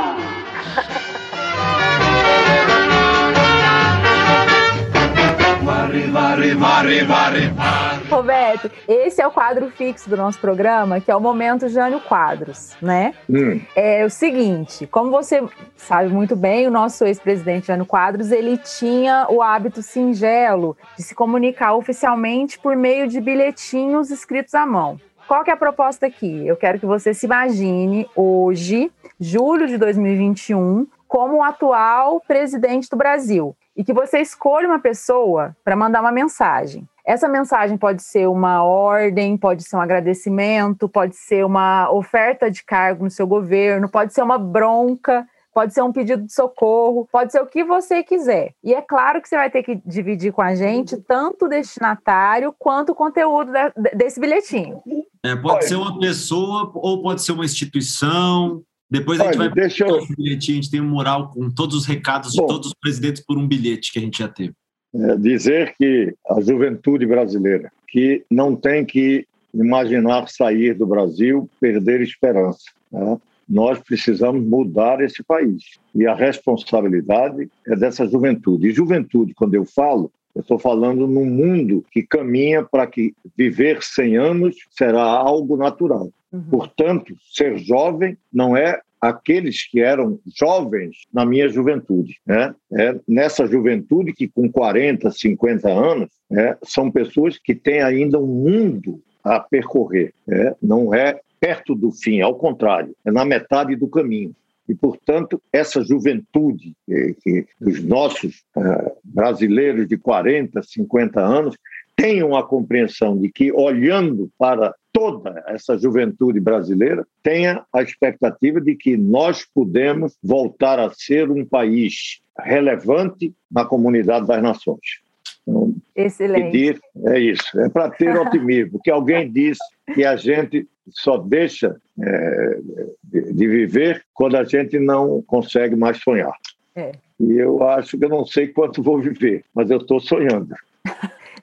Speaker 4: [LAUGHS]
Speaker 1: Varre, varre, varre, varre, varre. Roberto, esse é o quadro fixo do nosso programa, que é o Momento Jânio Quadros, né? Hum. É o seguinte, como você sabe muito bem, o nosso ex-presidente Jânio Quadros, ele tinha o hábito singelo de se comunicar oficialmente por meio de bilhetinhos escritos à mão. Qual que é a proposta aqui? Eu quero que você se imagine hoje, julho de 2021, como o atual presidente do Brasil e que você escolha uma pessoa para mandar uma mensagem. Essa mensagem pode ser uma ordem, pode ser um agradecimento, pode ser uma oferta de cargo no seu governo, pode ser uma bronca, pode ser um pedido de socorro, pode ser o que você quiser. E é claro que você vai ter que dividir com a gente tanto o destinatário quanto o conteúdo desse bilhetinho.
Speaker 2: É, pode ser uma pessoa ou pode ser uma instituição, depois a gente Olha, vai deixa eu... esse bilhetinho, a gente tem um mural com todos os recados Bom, de todos os presidentes por um bilhete que a gente já teve.
Speaker 3: É dizer que a juventude brasileira, que não tem que imaginar sair do Brasil, perder esperança. Né? Nós precisamos mudar esse país. E a responsabilidade é dessa juventude. E juventude, quando eu falo, eu estou falando num mundo que caminha para que viver 100 anos será algo natural. Uhum. Portanto, ser jovem não é aqueles que eram jovens na minha juventude. Né? É, nessa juventude que com 40, 50 anos, é, são pessoas que têm ainda um mundo a percorrer. É, não é perto do fim, ao contrário, é na metade do caminho. E, portanto, essa juventude que, que os nossos uh, brasileiros de 40, 50 anos tenham a compreensão de que, olhando para toda essa juventude brasileira, tenha a expectativa de que nós podemos voltar a ser um país relevante na comunidade das nações.
Speaker 1: Então, Excelente.
Speaker 3: Pedir é isso, é para ter [LAUGHS] otimismo, que alguém disse que a gente só deixa é, de, de, viver quando a gente não consegue mais sonhar. É. E eu acho que eu não sei quanto vou viver, mas eu estou sonhando.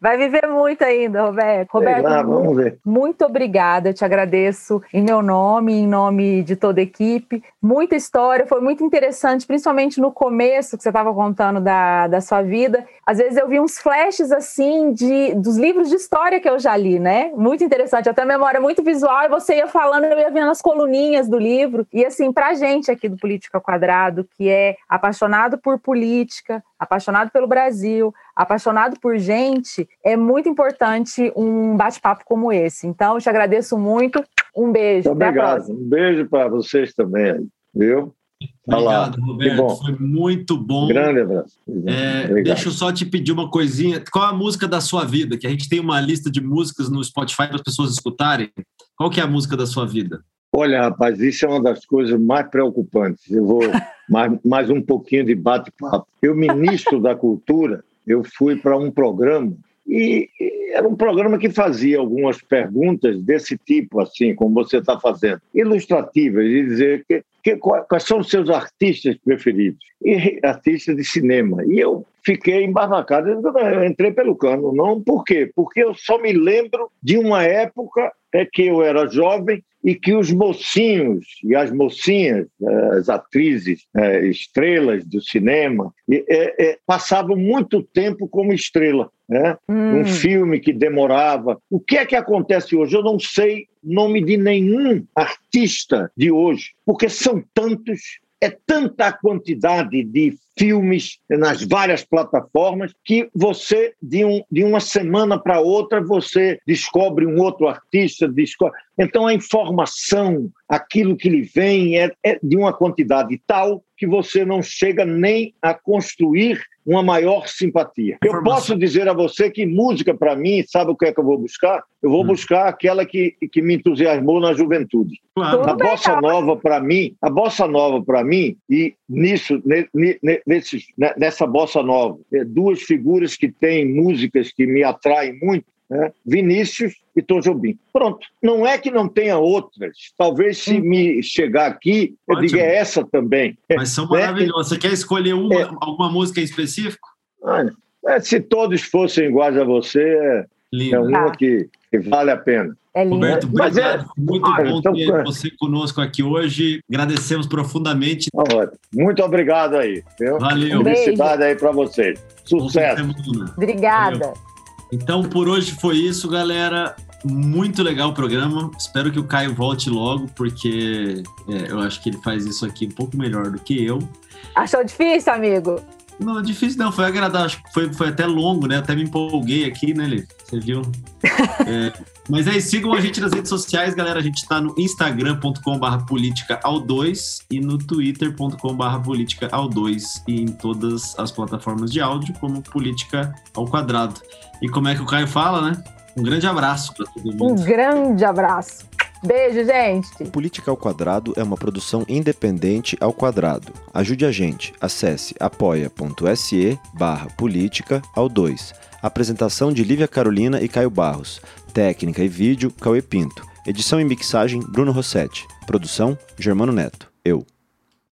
Speaker 1: Vai viver muito ainda, Roberto. Roberto,
Speaker 3: lá, vamos ver.
Speaker 1: muito obrigada. Eu te agradeço em meu nome, em nome de toda a equipe. Muita história, foi muito interessante, principalmente no começo que você estava contando da, da sua vida. Às vezes eu vi uns flashes assim de dos livros de história que eu já li, né? Muito interessante, até memória muito visual, e você ia falando, eu ia vendo as coluninhas do livro. E assim, pra gente aqui do Política Quadrado, que é apaixonado por política, apaixonado pelo Brasil, apaixonado por gente, é muito importante um bate-papo como esse. Então, eu te agradeço muito. Um beijo.
Speaker 3: Muito obrigado. Um beijo para vocês também, viu?
Speaker 2: Obrigado, Roberto. Foi muito bom.
Speaker 3: Grande abraço.
Speaker 2: É, deixa eu só te pedir uma coisinha. Qual a música da sua vida? Que a gente tem uma lista de músicas no Spotify para as pessoas escutarem. Qual que é a música da sua vida?
Speaker 3: Olha, rapaz, isso é uma das coisas mais preocupantes. Eu vou [LAUGHS] mais, mais um pouquinho de bate-papo. Eu, ministro da Cultura, eu fui para um programa e, era um programa que fazia algumas perguntas desse tipo, assim, como você está fazendo, ilustrativas, de dizer que, que, quais são os seus artistas preferidos, e artistas de cinema. E eu fiquei embasbacado, eu entrei pelo cano. Não, por quê? Porque eu só me lembro de uma época é que eu era jovem e que os mocinhos e as mocinhas, eh, as atrizes, eh, estrelas do cinema, é, passavam muito tempo como estrela. Né? Hum. Um filme que demorava. O que é que acontece hoje? Eu não sei nome de nenhum artista de hoje, porque são tantos é tanta a quantidade de filmes nas várias plataformas que você, de, um, de uma semana para outra, você descobre um outro artista. Descobre... Então, a informação, aquilo que lhe vem, é, é de uma quantidade tal que você não chega nem a construir uma maior simpatia. Eu posso dizer a você que música, para mim, sabe o que é que eu vou buscar? Eu vou hum. buscar aquela que, que me entusiasmou na juventude. Claro. A bossa nova, para mim, a bossa nova, para mim, e nisso, nesse, nessa bossa nova, é duas figuras que têm músicas que me atraem muito, né? Vinícius e Tom Jobim. Pronto. Não é que não tenha outras. Talvez se me chegar aqui, eu Ótimo. diga essa também.
Speaker 2: Mas são né? maravilhosas. Você quer escolher uma, é. alguma música em específico?
Speaker 3: é, se todos fossem iguais a você, é, é uma ah. que, que, vale a pena.
Speaker 2: É Roberto, Mas é... muito ah, bom então, ter você conosco aqui hoje. Agradecemos profundamente.
Speaker 3: Muito obrigado aí. Viu?
Speaker 2: Valeu.
Speaker 3: Felicidade aí para vocês. Sucesso.
Speaker 1: Obrigada. Valeu.
Speaker 2: Então, por hoje foi isso, galera. Muito legal o programa. Espero que o Caio volte logo, porque é, eu acho que ele faz isso aqui um pouco melhor do que eu.
Speaker 1: Achou difícil, amigo?
Speaker 2: Não, difícil não, foi agradável. Foi, foi até longo, né? Até me empolguei aqui, né, Lê? Você viu? [LAUGHS] é, mas aí, sigam a gente nas redes sociais, galera. A gente tá no instagram.com/barra política ao 2 e no twitter.com/barra política ao 2 e em todas as plataformas de áudio, como política ao quadrado. E como é que o Caio fala, né? Um grande abraço para todo mundo.
Speaker 1: Um grande abraço. Beijo, gente.
Speaker 5: Política ao Quadrado é uma produção independente ao quadrado. Ajude a gente. Acesse apoia.se barra política ao 2. Apresentação de Lívia Carolina e Caio Barros. Técnica e vídeo, Cauê Pinto. Edição e mixagem, Bruno Rossetti. Produção, Germano Neto. Eu.